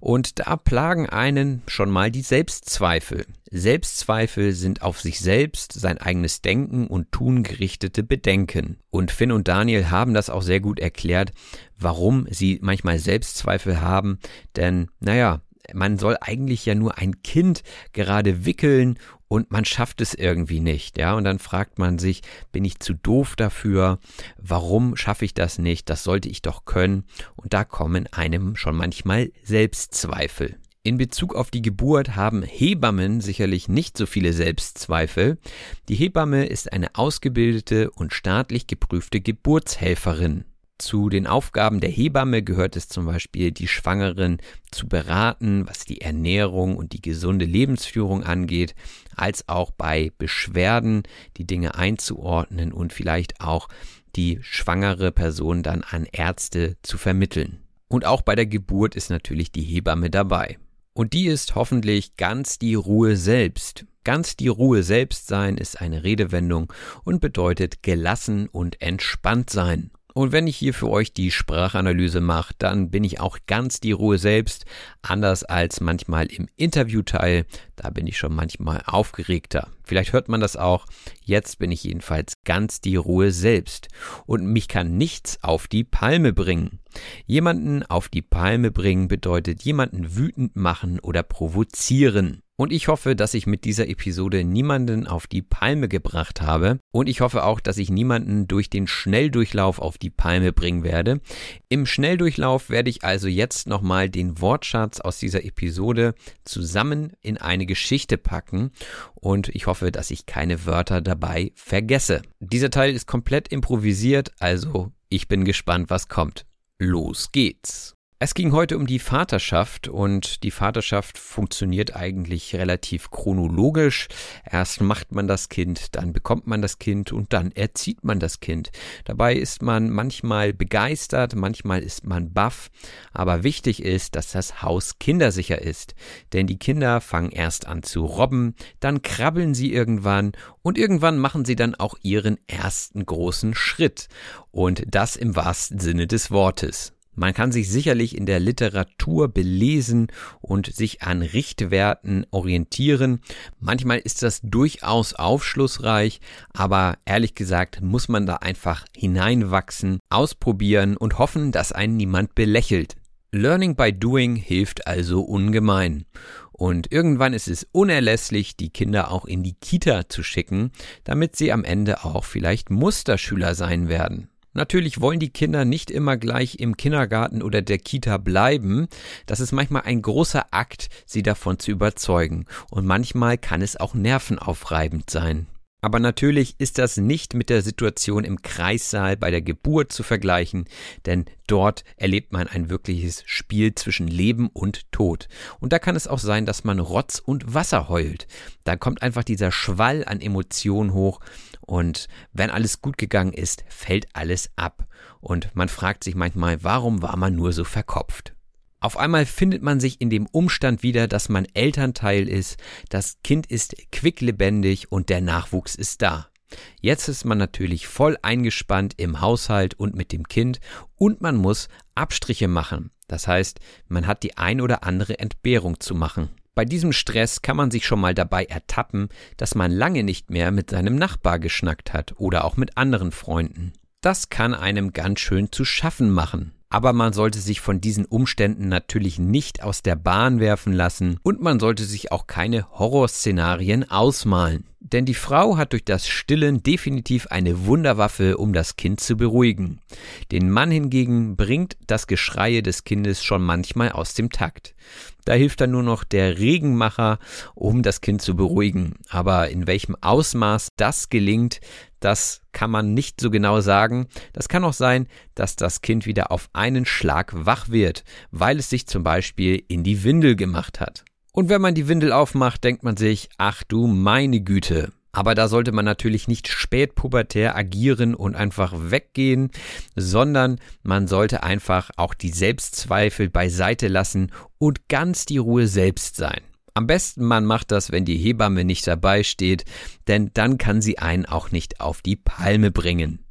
Und da plagen einen schon mal die Selbstzweifel. Selbstzweifel sind auf sich selbst, sein eigenes Denken und Tun gerichtete Bedenken. Und Finn und Daniel haben das auch sehr gut erklärt, warum sie manchmal Selbstzweifel haben. Denn, naja, man soll eigentlich ja nur ein Kind gerade wickeln und man schafft es irgendwie nicht, ja, und dann fragt man sich, bin ich zu doof dafür? Warum schaffe ich das nicht? Das sollte ich doch können. Und da kommen einem schon manchmal Selbstzweifel. In Bezug auf die Geburt haben Hebammen sicherlich nicht so viele Selbstzweifel. Die Hebamme ist eine ausgebildete und staatlich geprüfte Geburtshelferin. Zu den Aufgaben der Hebamme gehört es zum Beispiel, die Schwangeren zu beraten, was die Ernährung und die gesunde Lebensführung angeht, als auch bei Beschwerden die Dinge einzuordnen und vielleicht auch die schwangere Person dann an Ärzte zu vermitteln. Und auch bei der Geburt ist natürlich die Hebamme dabei. Und die ist hoffentlich ganz die Ruhe selbst. Ganz die Ruhe selbst sein ist eine Redewendung und bedeutet gelassen und entspannt sein. Und wenn ich hier für euch die Sprachanalyse mache, dann bin ich auch ganz die Ruhe selbst, anders als manchmal im Interviewteil. Da bin ich schon manchmal aufgeregter. Vielleicht hört man das auch. Jetzt bin ich jedenfalls ganz die Ruhe selbst. Und mich kann nichts auf die Palme bringen. Jemanden auf die Palme bringen bedeutet jemanden wütend machen oder provozieren. Und ich hoffe, dass ich mit dieser Episode niemanden auf die Palme gebracht habe. Und ich hoffe auch, dass ich niemanden durch den Schnelldurchlauf auf die Palme bringen werde. Im Schnelldurchlauf werde ich also jetzt nochmal den Wortschatz aus dieser Episode zusammen in eine Geschichte packen. Und ich hoffe, dass ich keine Wörter dabei vergesse. Dieser Teil ist komplett improvisiert, also ich bin gespannt, was kommt. Los geht's. Es ging heute um die Vaterschaft und die Vaterschaft funktioniert eigentlich relativ chronologisch. Erst macht man das Kind, dann bekommt man das Kind und dann erzieht man das Kind. Dabei ist man manchmal begeistert, manchmal ist man baff, aber wichtig ist, dass das Haus kindersicher ist. Denn die Kinder fangen erst an zu robben, dann krabbeln sie irgendwann und irgendwann machen sie dann auch ihren ersten großen Schritt. Und das im wahrsten Sinne des Wortes. Man kann sich sicherlich in der Literatur belesen und sich an Richtwerten orientieren. Manchmal ist das durchaus aufschlussreich, aber ehrlich gesagt muss man da einfach hineinwachsen, ausprobieren und hoffen, dass einen niemand belächelt. Learning by Doing hilft also ungemein. Und irgendwann ist es unerlässlich, die Kinder auch in die Kita zu schicken, damit sie am Ende auch vielleicht Musterschüler sein werden. Natürlich wollen die Kinder nicht immer gleich im Kindergarten oder der Kita bleiben. Das ist manchmal ein großer Akt, sie davon zu überzeugen. Und manchmal kann es auch nervenaufreibend sein. Aber natürlich ist das nicht mit der Situation im Kreissaal bei der Geburt zu vergleichen, denn dort erlebt man ein wirkliches Spiel zwischen Leben und Tod. Und da kann es auch sein, dass man Rotz und Wasser heult. Da kommt einfach dieser Schwall an Emotionen hoch und wenn alles gut gegangen ist, fällt alles ab. Und man fragt sich manchmal, warum war man nur so verkopft? Auf einmal findet man sich in dem Umstand wieder, dass man Elternteil ist, das Kind ist quicklebendig und der Nachwuchs ist da. Jetzt ist man natürlich voll eingespannt im Haushalt und mit dem Kind und man muss Abstriche machen. Das heißt, man hat die ein oder andere Entbehrung zu machen. Bei diesem Stress kann man sich schon mal dabei ertappen, dass man lange nicht mehr mit seinem Nachbar geschnackt hat oder auch mit anderen Freunden. Das kann einem ganz schön zu schaffen machen aber man sollte sich von diesen Umständen natürlich nicht aus der Bahn werfen lassen und man sollte sich auch keine Horrorszenarien ausmalen. Denn die Frau hat durch das Stillen definitiv eine Wunderwaffe, um das Kind zu beruhigen. Den Mann hingegen bringt das Geschreie des Kindes schon manchmal aus dem Takt. Da hilft dann nur noch der Regenmacher, um das Kind zu beruhigen. Aber in welchem Ausmaß das gelingt, das kann man nicht so genau sagen. Das kann auch sein, dass das Kind wieder auf einen Schlag wach wird, weil es sich zum Beispiel in die Windel gemacht hat. Und wenn man die Windel aufmacht, denkt man sich, ach du meine Güte. Aber da sollte man natürlich nicht spätpubertär agieren und einfach weggehen, sondern man sollte einfach auch die Selbstzweifel beiseite lassen und ganz die Ruhe selbst sein. Am besten man macht das, wenn die Hebamme nicht dabei steht, denn dann kann sie einen auch nicht auf die Palme bringen.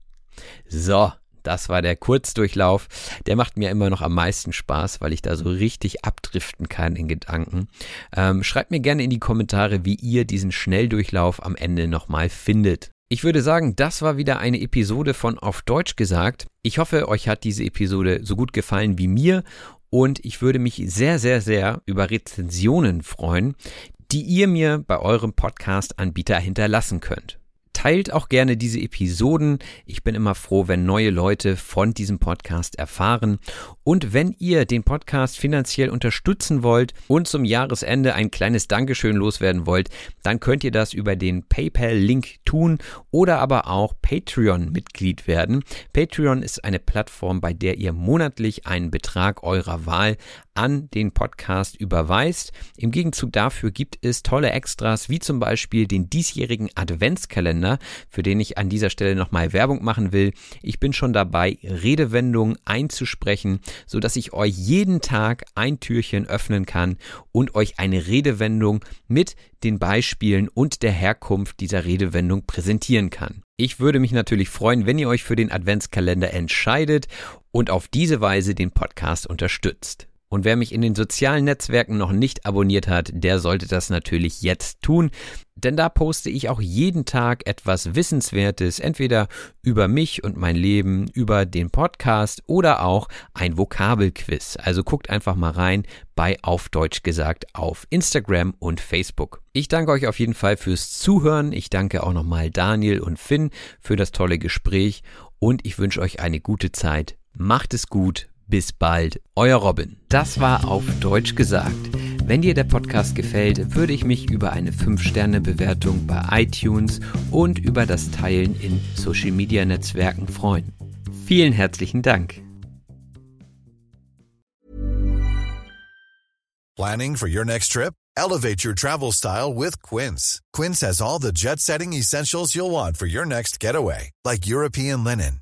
So, das war der Kurzdurchlauf. Der macht mir immer noch am meisten Spaß, weil ich da so richtig abdriften kann in Gedanken. Ähm, schreibt mir gerne in die Kommentare, wie ihr diesen Schnelldurchlauf am Ende nochmal findet. Ich würde sagen, das war wieder eine Episode von Auf Deutsch gesagt. Ich hoffe, euch hat diese Episode so gut gefallen wie mir und ich würde mich sehr, sehr, sehr über Rezensionen freuen, die ihr mir bei eurem Podcast-Anbieter hinterlassen könnt. Teilt auch gerne diese Episoden. Ich bin immer froh, wenn neue Leute von diesem Podcast erfahren. Und wenn ihr den Podcast finanziell unterstützen wollt und zum Jahresende ein kleines Dankeschön loswerden wollt, dann könnt ihr das über den PayPal-Link tun oder aber auch Patreon-Mitglied werden. Patreon ist eine Plattform, bei der ihr monatlich einen Betrag eurer Wahl an den Podcast überweist. Im Gegenzug dafür gibt es tolle Extras, wie zum Beispiel den diesjährigen Adventskalender, für den ich an dieser Stelle nochmal Werbung machen will. Ich bin schon dabei, Redewendungen einzusprechen, so dass ich euch jeden Tag ein Türchen öffnen kann und euch eine Redewendung mit den Beispielen und der Herkunft dieser Redewendung präsentieren kann. Ich würde mich natürlich freuen, wenn ihr euch für den Adventskalender entscheidet und auf diese Weise den Podcast unterstützt. Und wer mich in den sozialen Netzwerken noch nicht abonniert hat, der sollte das natürlich jetzt tun, denn da poste ich auch jeden Tag etwas Wissenswertes, entweder über mich und mein Leben, über den Podcast oder auch ein Vokabelquiz. Also guckt einfach mal rein bei Auf Deutsch gesagt auf Instagram und Facebook. Ich danke euch auf jeden Fall fürs Zuhören. Ich danke auch nochmal Daniel und Finn für das tolle Gespräch und ich wünsche euch eine gute Zeit. Macht es gut bis bald, euer Robin. Das war auf Deutsch gesagt. Wenn dir der Podcast gefällt, würde ich mich über eine 5-Sterne-Bewertung bei iTunes und über das Teilen in Social-Media-Netzwerken freuen. Vielen herzlichen Dank. Planning for your next trip? Elevate your travel style with Quince. Quince has all the jet setting essentials you'll want for your next getaway, like European linen,